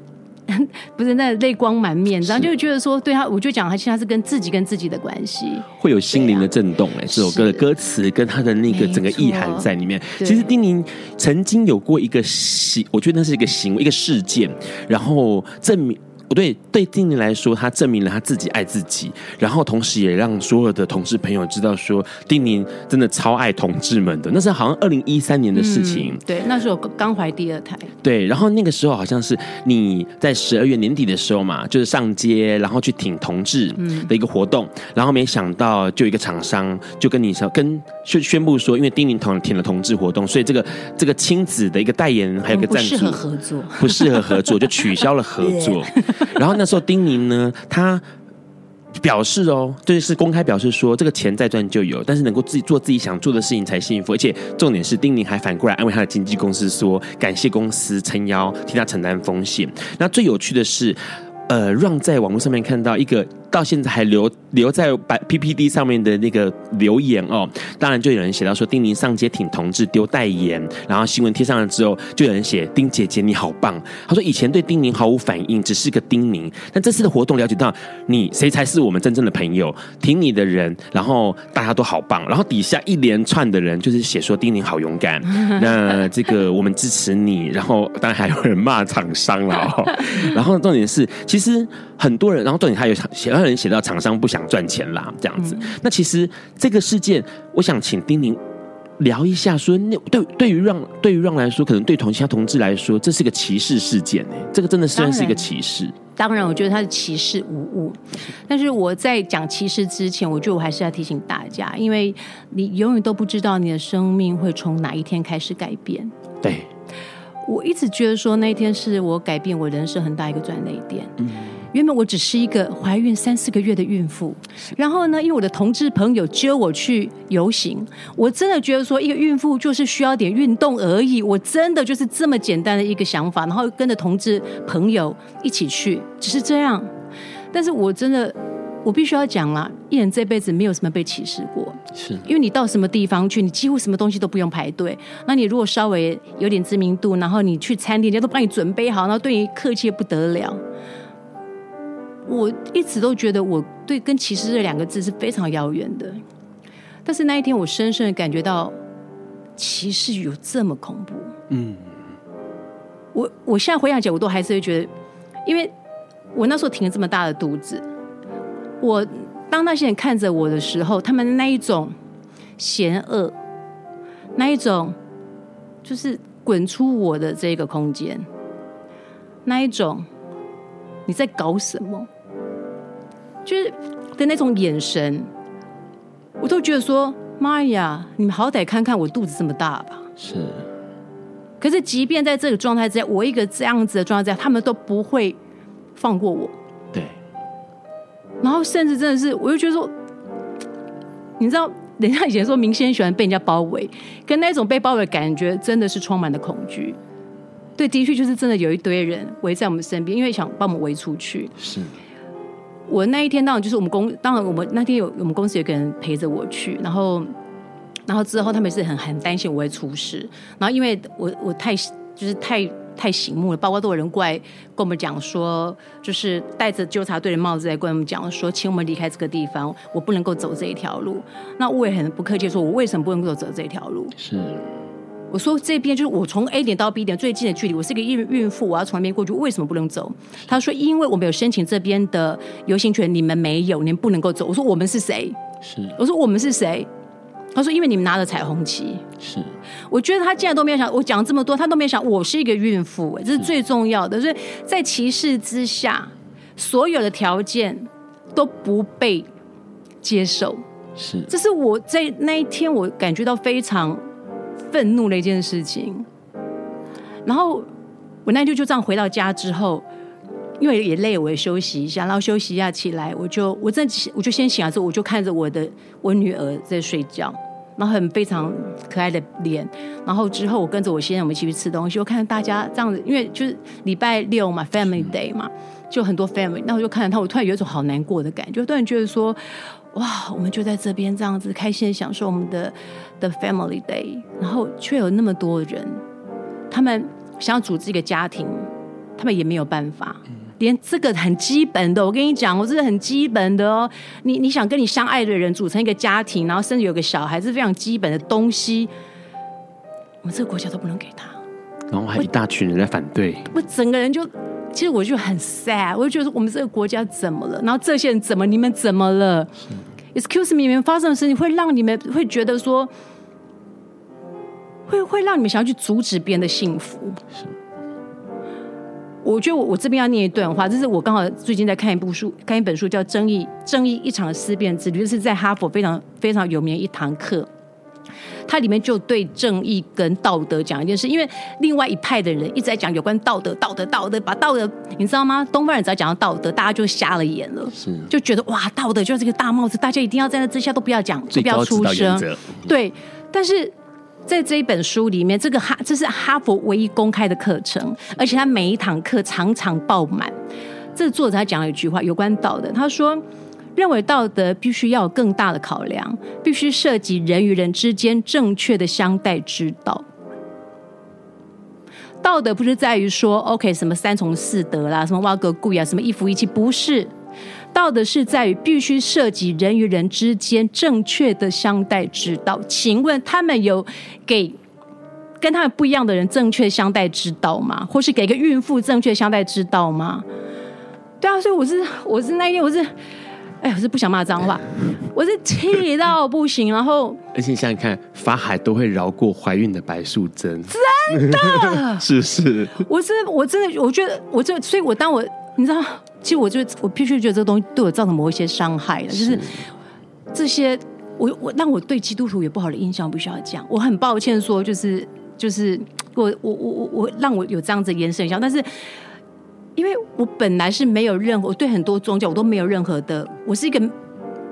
不是那泪光满面，然后就觉得说，对他，我就讲他，其实他是跟自己跟自己的关系，会有心灵的震动哎、欸。这首歌的歌词跟他的那个整个意涵在里面。其实丁宁曾经有过一个行，我觉得那是一个行为，一个事件，然后证明。不对，对丁宁来说，他证明了他自己爱自己，然后同时也让所有的同事朋友知道说，丁宁真的超爱同志们的。那是好像二零一三年的事情。嗯，对，那时候刚怀第二胎。对，然后那个时候好像是你在十二月年底的时候嘛，就是上街，然后去挺同志的一个活动，嗯、然后没想到就一个厂商就跟你说，跟宣宣布说，因为丁宁同挺了同志活动，所以这个这个亲子的一个代言还有一个赞助，不适合合作，不适合合作，就取消了合作。然后那时候丁宁呢，他表示哦，就是公开表示说，这个钱再赚就有，但是能够自己做自己想做的事情才幸福。而且重点是，丁宁还反过来安慰他的经纪公司说，感谢公司撑腰替他承担风险。那最有趣的是，呃，让在网络上面看到一个。到现在还留留在白 PPT 上面的那个留言哦，当然就有人写到说丁宁上街挺同志丢代言，然后新闻贴上了之后，就有人写丁姐姐你好棒。他说以前对丁宁毫无反应，只是个丁宁，但这次的活动了解到你谁才是我们真正的朋友，挺你的人，然后大家都好棒，然后底下一连串的人就是写说丁宁好勇敢，那这个我们支持你，然后当然还有人骂厂商了哦，然后重点是其实很多人，然后重点还有写。有人写到厂商不想赚钱啦，这样子。嗯、那其实这个事件，我想请丁宁聊一下说，说那对对于让对于让来说，可能对同其他同志来说，这是个歧视事件呢。这个真的算是一个歧视。当然，我觉得他是歧视无误。但是我在讲歧视之前，我觉得我还是要提醒大家，因为你永远都不知道你的生命会从哪一天开始改变。对，我一直觉得说那一天是我改变我人生很大一个转捩点。嗯。原本我只是一个怀孕三四个月的孕妇，然后呢，因为我的同志朋友揪我去游行，我真的觉得说，一个孕妇就是需要点运动而已，我真的就是这么简单的一个想法，然后跟着同志朋友一起去，只是这样。但是我真的，我必须要讲啦，艺人这辈子没有什么被歧视过，是因为你到什么地方去，你几乎什么东西都不用排队。那你如果稍微有点知名度，然后你去餐厅，人家都帮你准备好，然后对你客气不得了。我一直都觉得我对跟歧视这两个字是非常遥远的，但是那一天我深深的感觉到歧视有这么恐怖。嗯，我我现在回想起来，我都还是会觉得，因为我那时候挺了这么大的肚子，我当那些人看着我的时候，他们那一种嫌恶，那一种就是滚出我的这个空间，那一种你在搞什么？就是的那种眼神，我都觉得说：“妈呀，你们好歹看看我肚子这么大吧。”是。可是，即便在这个状态之下，我一个这样子的状态之下，他们都不会放过我。对。然后，甚至真的是，我就觉得说，你知道，人家以前说明星喜欢被人家包围，跟那种被包围的感觉，真的是充满了恐惧。对，的确就是真的有一堆人围在我们身边，因为想把我们围出去。是。我那一天当然就是我们公，当然我们那天有我们公司有个人陪着我去，然后，然后之后他们是很很担心我会出事，然后因为我我太就是太太醒目了，包括都有人过来跟我们讲说，就是戴着纠察队的帽子来跟我们讲说，请我们离开这个地方，我不能够走这一条路。那我也很不客气说，我为什么不能够走这条路？是。我说这边就是我从 A 点到 B 点最近的距离，我是一个孕孕妇，我要从那边过去，为什么不能走？他说因为我们有申请这边的游行权，你们没有，你们不能够走。我说我们是谁？是。我说我们是谁？他说因为你们拿着彩虹旗。是。我觉得他竟然都没有想，我讲这么多，他都没有想，我是一个孕妇，这是最重要的。所以在歧视之下，所有的条件都不被接受。是。这是我在那一天我感觉到非常。愤怒的一件事情，然后我那天就这样回到家之后，因为也累，我也休息一下，然后休息一下起来，我就我这我就先醒来之后，我就看着我的我女儿在睡觉，然后很非常可爱的脸，然后之后我跟着我先生我们一起去吃东西，我看大家这样子，因为就是礼拜六嘛，Family Day 嘛，就很多 Family，那我就看着他，我突然有一种好难过的感觉，突然觉得说，哇，我们就在这边这样子开心的享受我们的的 family day，然后却有那么多人，他们想要组织一个家庭，他们也没有办法，连这个很基本的，我跟你讲，我这是很基本的哦。你你想跟你相爱的人组成一个家庭，然后甚至有个小孩，是非常基本的东西，我们这个国家都不能给他，然后还一大群人在反对，我整个人就。其实我就很 sad，我就觉得我们这个国家怎么了？然后这些人怎么？你们怎么了？Excuse me，你们发生的事情会让你们会觉得说，会会让你们想要去阻止别人的幸福。是，我觉得我我这边要念一段话，这是我刚好最近在看一部书，看一本书叫《正义正义一场思辨之旅》，就是在哈佛非常非常有名的一堂课。它里面就对正义跟道德讲一件事，因为另外一派的人一直在讲有关道德、道德、道德，把道德你知道吗？东方人只要讲到道德，大家就瞎了眼了，是就觉得哇，道德就是这个大帽子，大家一定要在那之下都不要讲，都不要出声。对，但是在这一本书里面，这个哈这是哈佛唯一公开的课程，而且他每一堂课场场爆满。这作者他讲了一句话，有关道德，他说。认为道德必须要有更大的考量，必须涉及人与人之间正确的相待之道。道德不是在于说，OK，什么三从四德啦，什么哇格贵啊，什么一夫一妻，不是。道德是在于必须涉及人与人之间正确的相待之道。请问他们有给跟他们不一样的人正确相待之道吗？或是给个孕妇正确相待之道吗？对啊，所以我是我是那一天我是。哎，我是不想骂脏话，我是气到不行。然后，而且你想想看，法海都会饶过怀孕的白素贞，真的，是是。我是我真的，我觉得我这，所以我当我你知道，其实我就我必须觉得这个东西对我造成某一些伤害了，就是这些我我让我对基督徒有不好的印象，必须要讲。我很抱歉说，就是就是我我我我我让我有这样子的延伸一下，但是。因为我本来是没有任何，我对很多宗教我都没有任何的，我是一个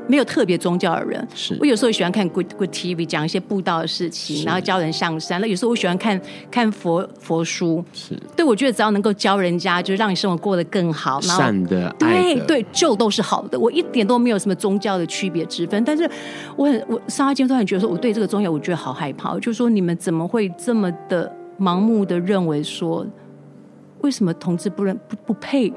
没有特别宗教的人。是我有时候喜欢看 Good Good TV，讲一些布道的事情，然后教人上山。那有时候我喜欢看看佛佛书。是，对，我觉得只要能够教人家，就是让你生活过得更好，然后善的，对对，就都是好的。我一点都没有什么宗教的区别之分。但是我很我上一阶段很觉得说，我对这个宗教我觉得好害怕，就是说你们怎么会这么的盲目的认为说。为什么同志不能不不配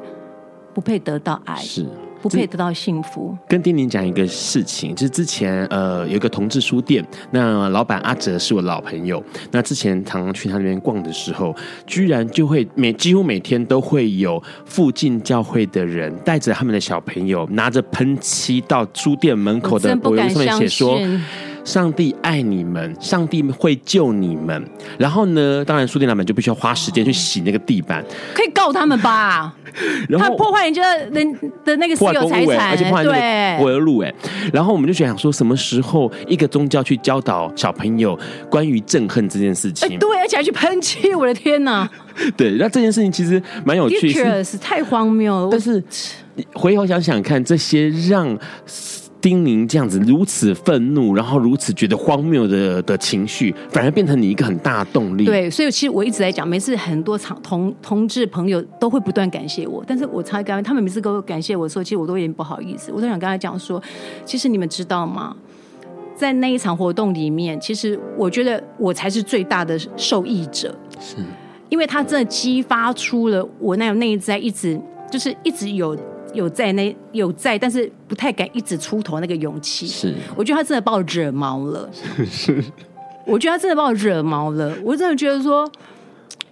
不配得到爱？是不配得到幸福？跟丁宁讲一个事情，就是之前呃有一个同志书店，那老板阿哲是我老朋友。那之前常常去他那边逛的时候，居然就会每几乎每天都会有附近教会的人带着他们的小朋友，拿着喷漆到书店门口的柏油上面写说。上帝爱你们，上帝会救你们。然后呢，当然书店老板就必须要花时间去洗那个地板，可以告他们吧？然后他破坏人家人的那个私有财产，而且破坏那个柏油路哎。然后我们就想说，什么时候一个宗教去教导小朋友关于憎恨这件事情？对，而且还去喷漆，我的天哪！对，那这件事情其实蛮有趣太荒谬了。但是回头想想看，这些让。丁宁这样子如此愤怒，然后如此觉得荒谬的的情绪，反而变成你一个很大的动力。对，所以其实我一直在讲，每次很多场同同志朋友都会不断感谢我，但是我才刚他们每次都感谢我的时候，其实我都有点不好意思。我都想跟他讲说，其实你们知道吗？在那一场活动里面，其实我觉得我才是最大的受益者，是因为他真的激发出了我那种内在一直就是一直有。有在那有在，但是不太敢一直出头那个勇气。是，我觉得他真的把我惹毛了。是，我觉得他真的把我惹毛了。我真的觉得说。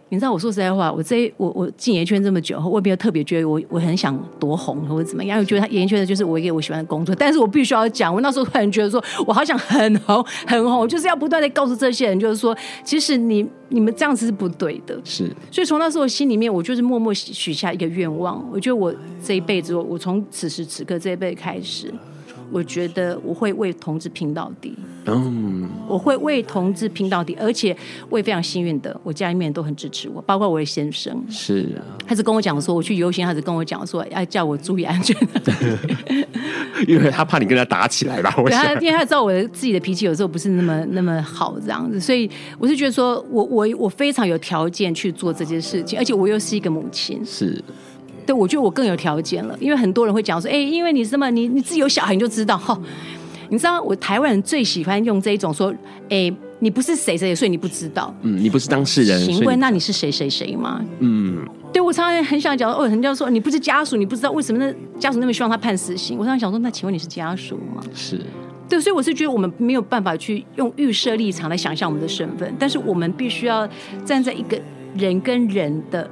你知道我说实在话，我这我我进演艺圈这么久，我也没有特别觉得我我很想多红或者怎么样，我觉得他演艺圈的就是我一个我喜欢的工作。但是我必须要讲，我那时候突然觉得说，我好想很红很红，就是要不断的告诉这些人，就是说，其实你你们这样子是不对的。是，所以从那时候心里面，我就是默默许下一个愿望，我觉得我这一辈子，我我从此时此刻这一辈子开始。我觉得我会为同志拼到底，嗯，我会为同志拼到底，而且我也非常幸运的，我家里面都很支持我，包括我的先生，是啊，他是跟我讲说，我去游行，他是跟我讲说，要叫我注意安全，因为他怕你跟他打起来吧，我想，因为他知道我的自己的脾气有时候不是那么那么好这样子，所以我是觉得说我我我非常有条件去做这件事情，而且我又是一个母亲，是。对，我觉得我更有条件了，因为很多人会讲说，哎，因为你什么，你你自己有小孩你就知道哈。你知道我台湾人最喜欢用这一种说，哎，你不是谁谁谁，所以你不知道。嗯，你不是当事人。请问那你是谁谁谁吗？嗯，对，我常常很想讲，哦，人家说你不是家属，你不知道为什么那家属那么希望他判死刑。我常常想说，那请问你是家属吗？是。对，所以我是觉得我们没有办法去用预设立场来想象我们的身份，但是我们必须要站在一个人跟人的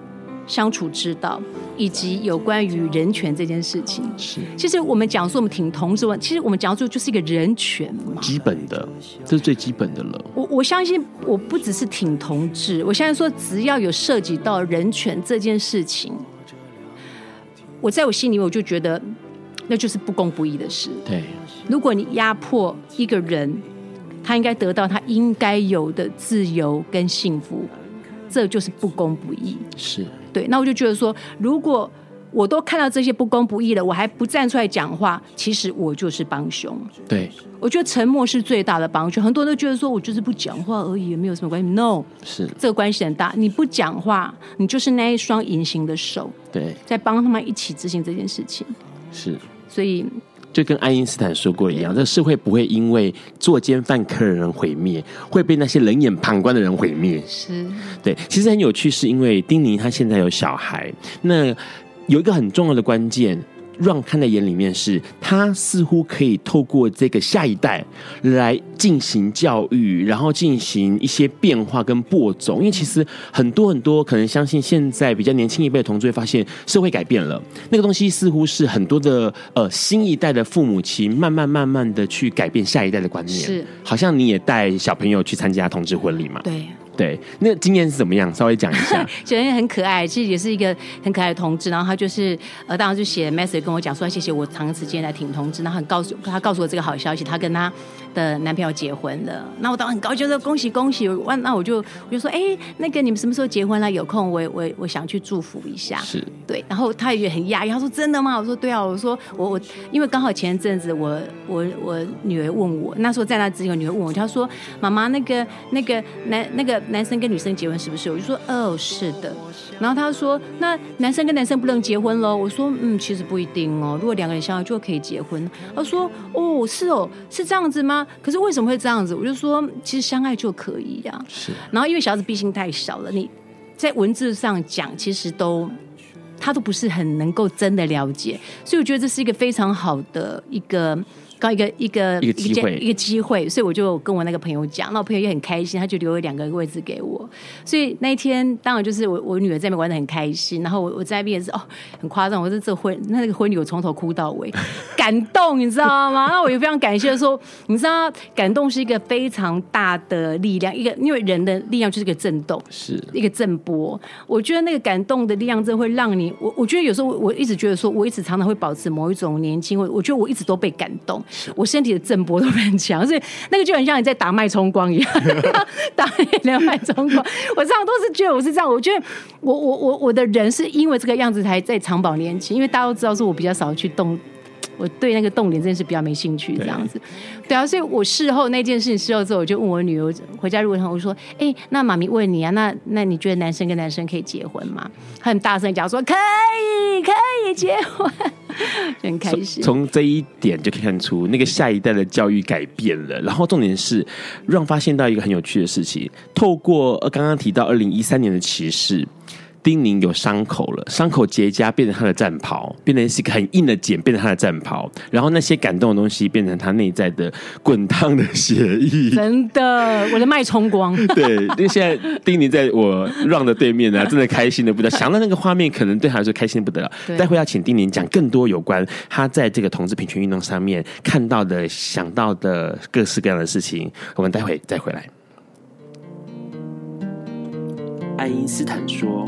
相处之道，以及有关于人权这件事情。是，其实我们讲说我们挺同志，其实我们讲说就是一个人权嘛，基本的，这是最基本的了。我我相信，我不只是挺同志，我相信说只要有涉及到人权这件事情，我在我心里我就觉得。那就是不公不义的事。对，如果你压迫一个人，他应该得到他应该有的自由跟幸福，这就是不公不义。是对。那我就觉得说，如果我都看到这些不公不义了，我还不站出来讲话，其实我就是帮凶。对，我觉得沉默是最大的帮凶。很多人都觉得说我就是不讲话而已，也没有什么关系。No，是这个关系很大。你不讲话，你就是那一双隐形的手，对，在帮他们一起执行这件事情。是。所以，就跟爱因斯坦说过一样，这个社会不会因为作奸犯科的人毁灭，会被那些冷眼旁观的人毁灭。是，对，其实很有趣，是因为丁宁他现在有小孩，那有一个很重要的关键。让看在眼里面是，他似乎可以透过这个下一代来进行教育，然后进行一些变化跟播种。因为其实很多很多可能相信现在比较年轻一辈的同志会发现，社会改变了，那个东西似乎是很多的呃新一代的父母亲慢慢慢慢的去改变下一代的观念。是，好像你也带小朋友去参加同志婚礼嘛？对。对，那个经验是怎么样？稍微讲一下。小英很可爱，其实也是一个很可爱的同志。然后他就是呃，当时就写 message 跟我讲说，谢谢我长时间来听同志，然后很告诉他告诉我这个好消息，他跟他的男朋友结婚了。那我当时很高兴，说恭喜恭喜。我那我就我就说，哎，那个你们什么时候结婚了？有空我我我想去祝福一下。是对。然后他也很讶异，他说真的吗？我说对啊。我说我我因为刚好前一阵子我我我女儿问我，那时候在那之前，女儿问我，她说妈妈那个那个男那个男生跟女生结。结婚是不是？我就说哦，是的。然后他说，那男生跟男生不能结婚喽？我说嗯，其实不一定哦。如果两个人相爱就可以结婚。他说哦，是哦，是这样子吗？可是为什么会这样子？我就说其实相爱就可以呀、啊。是。然后因为小孩子毕竟太小了，你在文字上讲，其实都他都不是很能够真的了解，所以我觉得这是一个非常好的一个。刚一个一个一个机会，一个机会，所以我就跟我那个朋友讲，那我朋友也很开心，他就留了两个位置给我。所以那一天，当然就是我我女儿在那边玩的很开心，然后我我在那边也是哦，很夸张，我说这婚那个婚礼我从头哭到尾，感动你知道吗？那我也非常感谢说，你知道感动是一个非常大的力量，一个因为人的力量就是一个震动，是一个震波。我觉得那个感动的力量，真会让你我我觉得有时候我我一直觉得说，我一直常常会保持某一种年轻，我我觉得我一直都被感动。我身体的震波都很强，所以那个就很像你在打脉冲光一样，打两脉冲光。我这样都是觉得我是这样，我觉得我我我我的人是因为这个样子才在长保年轻，因为大家都知道是我比较少去动。我对那个动点真的是比较没兴趣，这样子，对，对啊，所以我事后那件事情事后之后，我就问我女儿，回家路上我就说，哎，那妈咪问你啊，那那你觉得男生跟男生可以结婚吗？他很大声讲说可以，可以结婚，就很开心。从这一点就可以看出，那个下一代的教育改变了。然后重点是，让发现到一个很有趣的事情，透过刚刚提到二零一三年的歧视。丁宁有伤口了，伤口结痂变成他的战袍，变成是一个很硬的茧，变成他的战袍。然后那些感动的东西变成他内在的滚烫的血液。真的，我的脉冲光。对，因为现在丁宁在我 Ron 的对面呢，真的开心的不得了。想到那个画面，可能对他来说开心的不得了。待会要请丁宁讲更多有关他在这个同志平权运动上面看到的、想到的各式各样的事情。我们待会再回来。爱因斯坦说。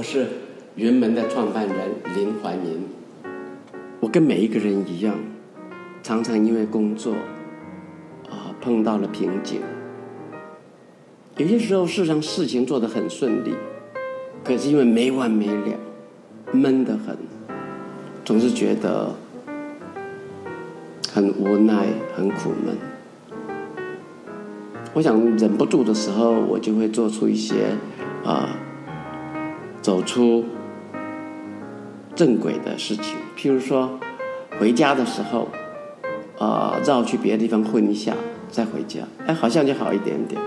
我是云门的创办人林怀民。我跟每一个人一样，常常因为工作啊碰到了瓶颈。有些时候，事实上事情做得很顺利，可是因为没完没了，闷得很，总是觉得很无奈、很苦闷。我想忍不住的时候，我就会做出一些啊、走出正轨的事情。譬如说，回家的时候，啊、呃，绕去别的地方混一下，再回家，哎，好像就好一点点。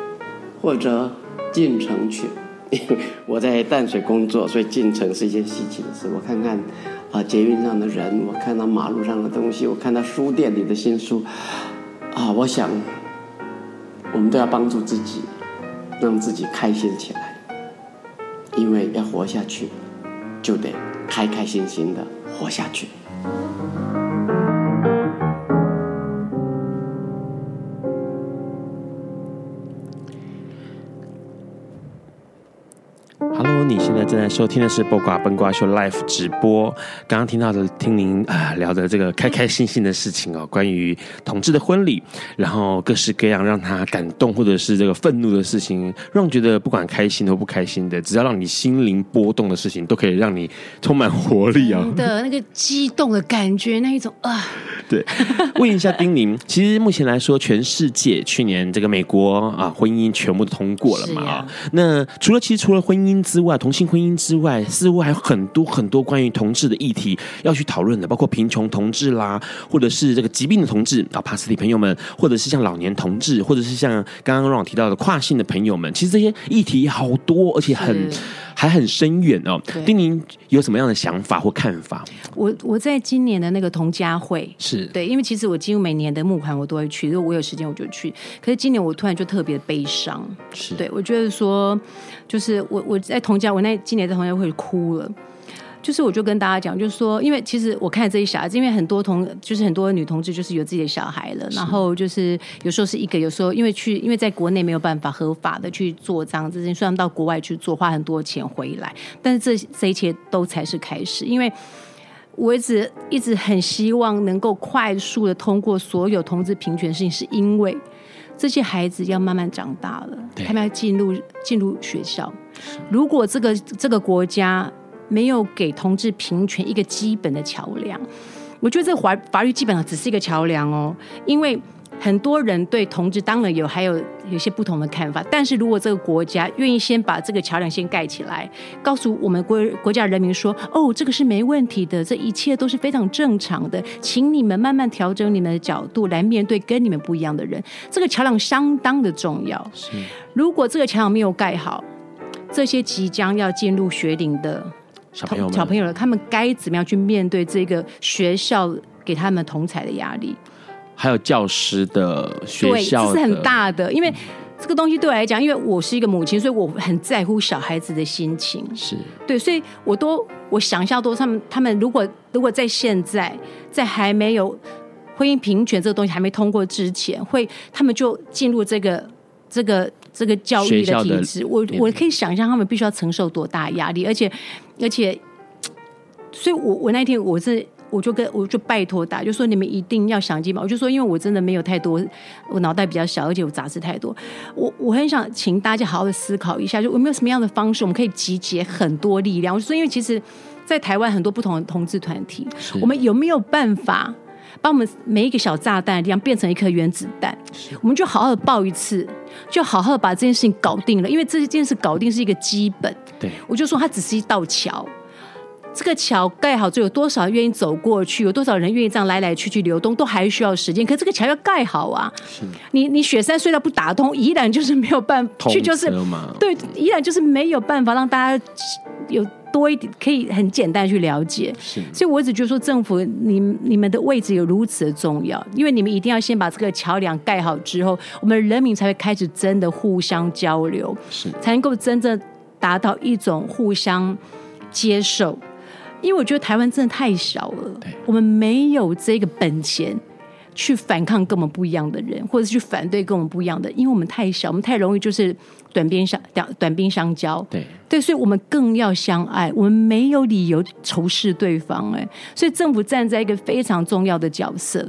或者进城去，我在淡水工作，所以进城是一件稀奇的事。我看看啊，捷运上的人，我看到马路上的东西，我看到书店里的新书，啊，我想，我们都要帮助自己，让自己开心起来，因为要活下去，就得开开心心的活下去。正在收听的是《播瓜崩瓜秀》Live 直播。刚刚听到的，听您啊聊的这个开开心心的事情哦，关于同志的婚礼，然后各式各样让他感动或者是这个愤怒的事情，让觉得不管开心或不开心的，只要让你心灵波动的事情，都可以让你充满活力啊！的那个激动的感觉，那一种啊，对。问一下丁宁，其实目前来说，全世界去年这个美国啊婚姻全部都通过了嘛啊？啊那除了其实除了婚姻之外，同性婚姻之外，似乎还有很多很多关于同志的议题要去讨论的，包括贫穷同志啦，或者是这个疾病的同志啊，帕斯蒂朋友们，或者是像老年同志，或者是像刚刚让我提到的跨性的朋友们，其实这些议题好多，而且很。还很深远哦，丁宁有什么样的想法或看法？我我在今年的那个同家会是对，因为其实我几乎每年的募款我都会去，如果我有时间我就去。可是今年我突然就特别悲伤，是对我觉得说，就是我我在同家，我那今年在同学会哭了。就是我就跟大家讲，就是说，因为其实我看这些小孩子，因为很多同就是很多女同志就是有自己的小孩了，然后就是有时候是一个，有时候因为去因为在国内没有办法合法的去做这样子，虽然到国外去做花很多钱回来，但是这这一切都才是开始，因为我一直一直很希望能够快速的通过所有同志平权的事情，是因为这些孩子要慢慢长大了，他们要进入进入学校，如果这个这个国家。没有给同志平权一个基本的桥梁，我觉得这个法法律基本上只是一个桥梁哦。因为很多人对同志当然有还有有些不同的看法，但是如果这个国家愿意先把这个桥梁先盖起来，告诉我们国国家人民说，哦，这个是没问题的，这一切都是非常正常的，请你们慢慢调整你们的角度来面对跟你们不一样的人。这个桥梁相当的重要。是，如果这个桥梁没有盖好，这些即将要进入学龄的。小朋友，小朋友，他们该怎么样去面对这个学校给他们同才的压力？还有教师的学校的，这是很大的。因为这个东西对我来讲，因为我是一个母亲，所以我很在乎小孩子的心情。是对，所以我都我想象都他们他们如果如果在现在在还没有婚姻平权这个东西还没通过之前，会他们就进入这个这个。这个教育的体制，我我可以想象他们必须要承受多大压力，而且而且，所以我我那天我是我就跟我就拜托大家，就说你们一定要想尽办法。我就说，因为我真的没有太多，我脑袋比较小，而且我杂事太多，我我很想请大家好好的思考一下，就有没有什么样的方式，我们可以集结很多力量。我就说，因为其实，在台湾很多不同的同志团体，我们有没有办法？把我们每一个小炸弹一样变成一颗原子弹，我们就好好的爆一次，就好好的把这件事情搞定了。因为这件事搞定是一个基本。对，我就说它只是一道桥，这个桥盖好之后，有多少人愿意走过去，有多少人愿意这样来来去去流动，都还需要时间。可这个桥要盖好啊！是你你雪山隧道不打通，依然就是没有办法去，就是对，依然就是没有办法让大家有。多一点可以很简单去了解，是，所以我一直觉得说政府，你你们的位置有如此的重要，因为你们一定要先把这个桥梁盖好之后，我们人民才会开始真的互相交流，是，才能够真正达到一种互相接受。因为我觉得台湾真的太小了，我们没有这个本钱去反抗跟我们不一样的人，或者是去反对跟我们不一样的，因为我们太小，我们太容易就是短兵相短短兵相交。对对，所以我们更要相爱，我们没有理由仇视对方。哎，所以政府站在一个非常重要的角色，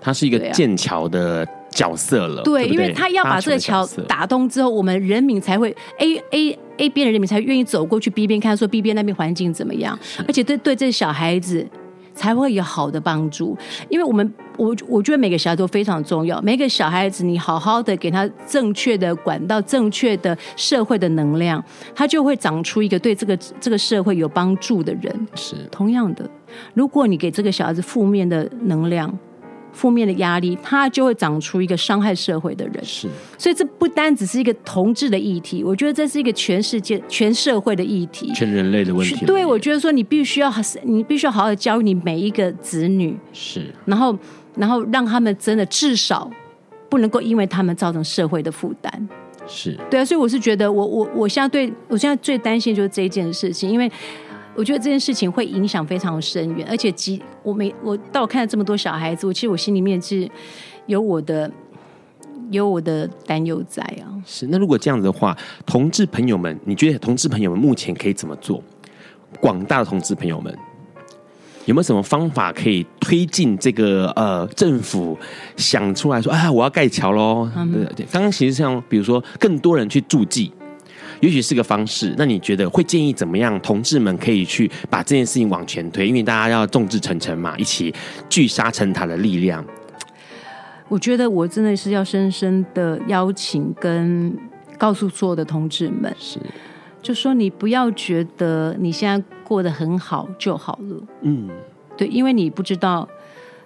他是一个剑桥的角色了。对，对对，因为他要把这个桥打通之后，我们人民才会 A A A 边的人民才愿意走过去 B 边看，说 B 边那边环境怎么样，而且对对这小孩子。才会有好的帮助，因为我们我我觉得每个小孩都非常重要。每个小孩子，你好好的给他正确的管道、正确的社会的能量，他就会长出一个对这个这个社会有帮助的人。是同样的，如果你给这个小孩子负面的能量。负面的压力，他就会长出一个伤害社会的人。是，所以这不单只是一个同志的议题，我觉得这是一个全世界、全社会的议题，全人类的问题。对，我觉得说你必须要，你必须要好好的教育你每一个子女。是，然后，然后让他们真的至少不能够因为他们造成社会的负担。是对啊，所以我是觉得我，我我我现在对我现在最担心就是这一件事情，因为。我觉得这件事情会影响非常深远，而且几我每我到我看了这么多小孩子，我其实我心里面是有我的有我的担忧在啊。是，那如果这样子的话，同志朋友们，你觉得同志朋友们目前可以怎么做？广大的同志朋友们，有没有什么方法可以推进这个呃政府想出来说，啊，我要盖桥喽？嗯、对对，刚刚其实像比如说更多人去助记。也许是个方式，那你觉得会建议怎么样？同志们可以去把这件事情往前推，因为大家要众志成城嘛，一起聚沙成塔的力量。我觉得我真的是要深深的邀请跟告诉所有的同志们，是，就说你不要觉得你现在过得很好就好了，嗯，对，因为你不知道，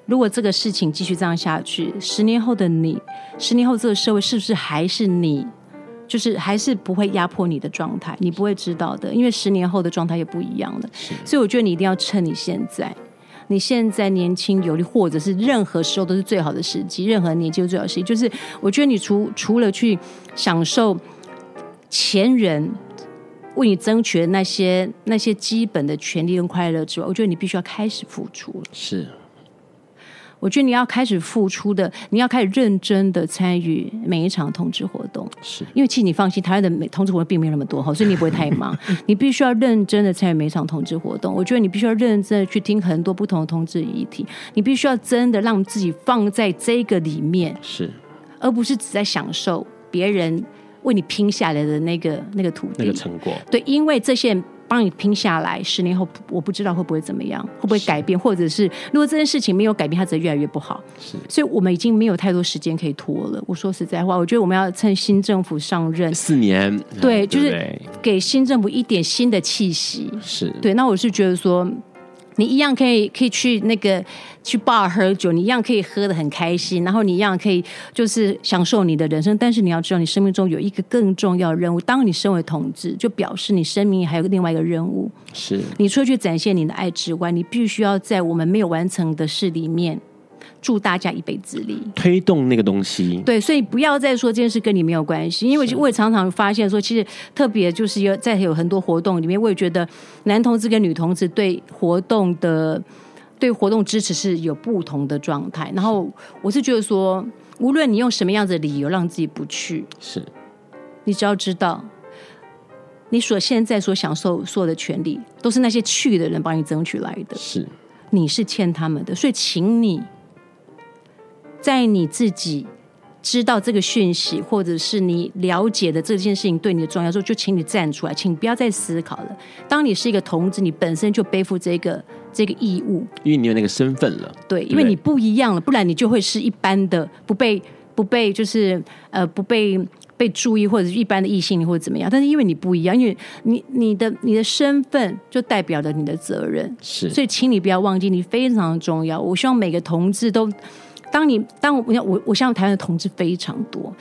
如果这个事情继续这样下去，十年后的你，十年后这个社会是不是还是你？就是还是不会压迫你的状态，你不会知道的，因为十年后的状态也不一样了。所以我觉得你一定要趁你现在，你现在年轻有力，或者是任何时候都是最好的时机，任何年纪都最好的时机。就是我觉得你除除了去享受前人为你争取的那些那些基本的权利跟快乐之外，我觉得你必须要开始付出了。是。我觉得你要开始付出的，你要开始认真的参与每一场同志活动，是因为其实你放心，台湾的每同志活动并没有那么多哈，所以你不会太忙。你必须要认真的参与每一场同志活动。我觉得你必须要认真的去听很多不同的同志议题，你必须要真的让自己放在这个里面，是，而不是只在享受别人为你拼下来的那个那个土地、那个成果。对，因为这些。帮你拼下来，十年后我不知道会不会怎么样，会不会改变，或者是如果这件事情没有改变，它只会越来越不好。是，所以我们已经没有太多时间可以拖了。我说实在话，我觉得我们要趁新政府上任四年，对，就是给新政府一点新的气息。是对，那我是觉得说。你一样可以可以去那个去 bar 喝酒，你一样可以喝的很开心，然后你一样可以就是享受你的人生。但是你要知道，你生命中有一个更重要的任务。当你身为同志，就表示你生命还有另外一个任务。是你除了去展现你的爱之外，你必须要在我们没有完成的事里面。助大家一臂之力，推动那个东西。对，所以不要再说这件事跟你没有关系，因为我也常常发现说，其实特别就是有在有很多活动里面，我也觉得男同志跟女同志对活动的对活动支持是有不同的状态。然后我是觉得说，无论你用什么样子的理由让自己不去，是你只要知道，你所现在所享受所有的权利，都是那些去的人帮你争取来的，是你是欠他们的，所以请你。在你自己知道这个讯息，或者是你了解的这件事情对你的重要时候，就请你站出来，请不要再思考了。当你是一个同志，你本身就背负这个这个义务，因为你有那个身份了。对，因为你不一样了，不然你就会是一般的不被不被就是呃不被被注意，或者是一般的异性或者怎么样。但是因为你不一样，因为你你的你的身份就代表了你的责任，是，所以请你不要忘记，你非常重要。我希望每个同志都。当你当我我我相信台湾的同志非常多，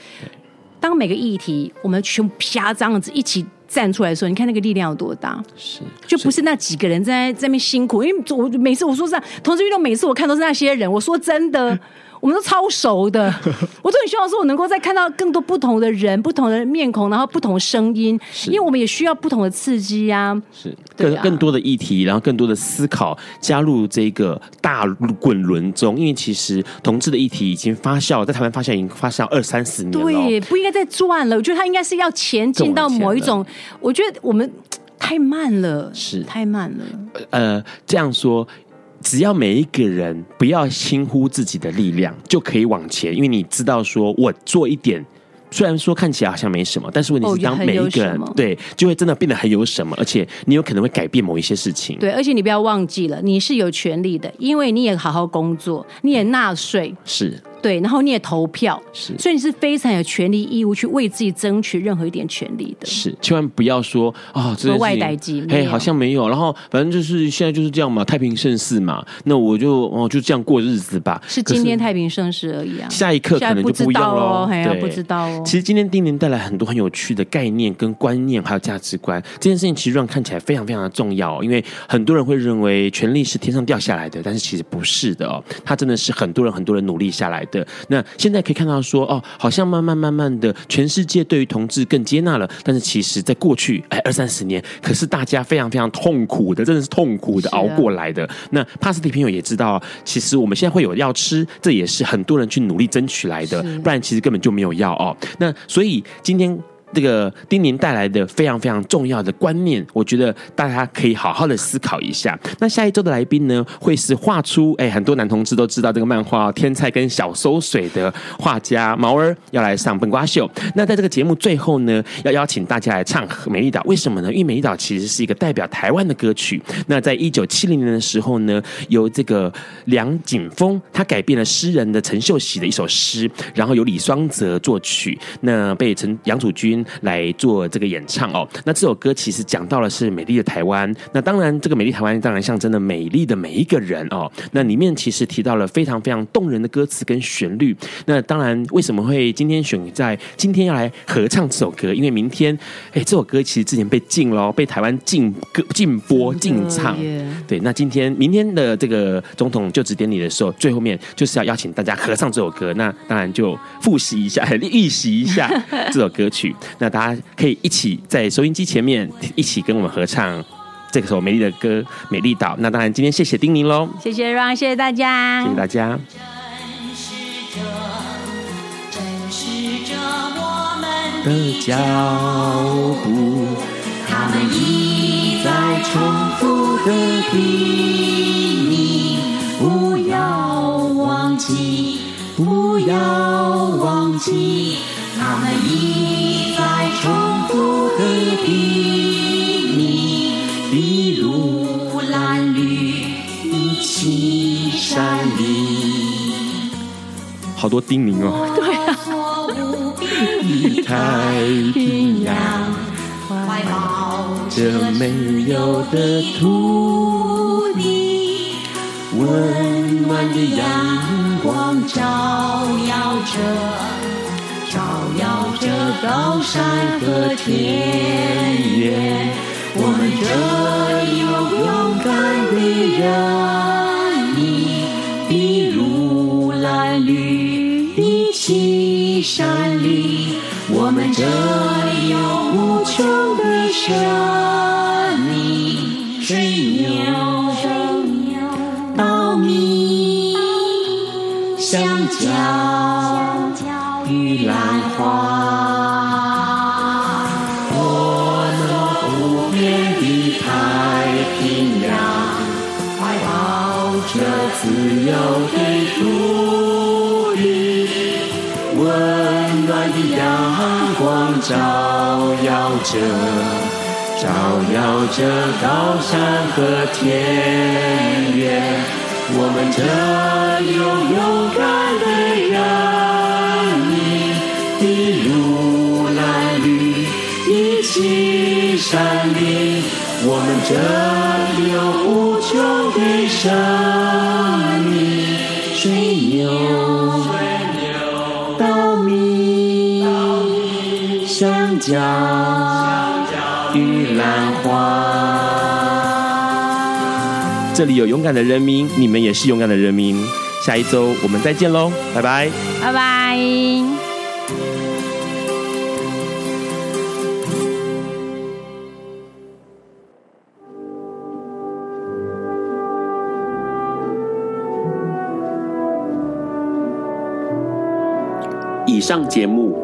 当每个议题我们全部啪这样子一起站出来的时候，你看那个力量有多大？是，就不是那几个人在在那边辛苦，因为我每次我说这样同志运动，每次我看都是那些人。我说真的，我们都超熟的。我都很希望说，我能够再看到更多不同的人、不同的面孔，然后不同的声音，因为我们也需要不同的刺激呀、啊。是更、啊、更多的议题，然后更多的思考加入这个大滚轮中。因为其实同志的议题已经发酵，在台湾发酵已经发酵二三十年了，对，不应该再转了。我觉得它应该是要前进到某一种。我觉得我们太慢了，是太慢了。呃，这样说。只要每一个人不要轻忽自己的力量，就可以往前。因为你知道，说我做一点，虽然说看起来好像没什么，但是问题是，当每一个人对，就会真的变得很有什么，而且你有可能会改变某一些事情。对，而且你不要忘记了，你是有权利的，因为你也好好工作，你也纳税，是。对，然后你也投票，是，所以你是非常有权利义务去为自己争取任何一点权利的。是，千万不要说啊，这外代机，嘿，好像没有。然后反正就是现在就是这样嘛，太平盛世嘛，那我就哦就这样过日子吧。是今天太平盛世而已啊，下一刻可能就不一样了。对，不知道哦。其实今天丁宁带来很多很有趣的概念跟观念，还有价值观。这件事情其实让看起来非常非常的重要，因为很多人会认为权力是天上掉下来的，但是其实不是的哦，它真的是很多人很多人努力下来的。的那现在可以看到说哦，好像慢慢慢慢的，全世界对于同志更接纳了。但是其实，在过去哎二三十年，可是大家非常非常痛苦的，真的是痛苦的熬过来的。那帕斯蒂朋友也知道，其实我们现在会有药吃，这也是很多人去努力争取来的，不然其实根本就没有药哦。那所以今天。这个丁宁带来的非常非常重要的观念，我觉得大家可以好好的思考一下。那下一周的来宾呢，会是画出哎很多男同志都知道这个漫画《天菜》跟小搜水的画家毛儿要来上笨瓜秀。那在这个节目最后呢，要邀请大家来唱《美丽岛》，为什么呢？因为《美丽岛》其实是一个代表台湾的歌曲。那在一九七零年的时候呢，由这个梁锦峰他改编了诗人的陈秀喜的一首诗，然后由李双泽作曲，那被陈杨祖君。来做这个演唱哦。那这首歌其实讲到的是美丽的台湾。那当然，这个美丽台湾当然象征了美丽的每一个人哦。那里面其实提到了非常非常动人的歌词跟旋律。那当然，为什么会今天选在今天要来合唱这首歌？因为明天，哎，这首歌其实之前被禁了，被台湾禁歌、禁播、禁唱。对，那今天、明天的这个总统就职典礼的时候，最后面就是要邀请大家合唱这首歌。那当然就复习一下、预习一下这首歌曲。那大家可以一起在收音机前面一起跟我们合唱这首美丽的歌《美丽岛》。那当然，今天谢谢丁宁喽，谢谢 Ron，谢谢大家，谢谢大家。正视着我们的脚步，他们一再重复的叮咛，不要忘记，不要忘记，他们一。好多叮咛哦。对啊。太平洋，怀抱着没有的土地，温暖的阳光照耀着。照耀着高山和田野，我们这有勇敢的人民，筚路蓝绿，山里，我们这里有无穷的山。照耀着，照耀着高山和田园，我们这有勇敢的人。筚路蓝缕，一起山林，我们这有无穷的生命。水牛、香蕉、玉兰花。这里有勇敢的人民，你们也是勇敢的人民。下一周我们再见喽，拜拜，拜拜。以上节目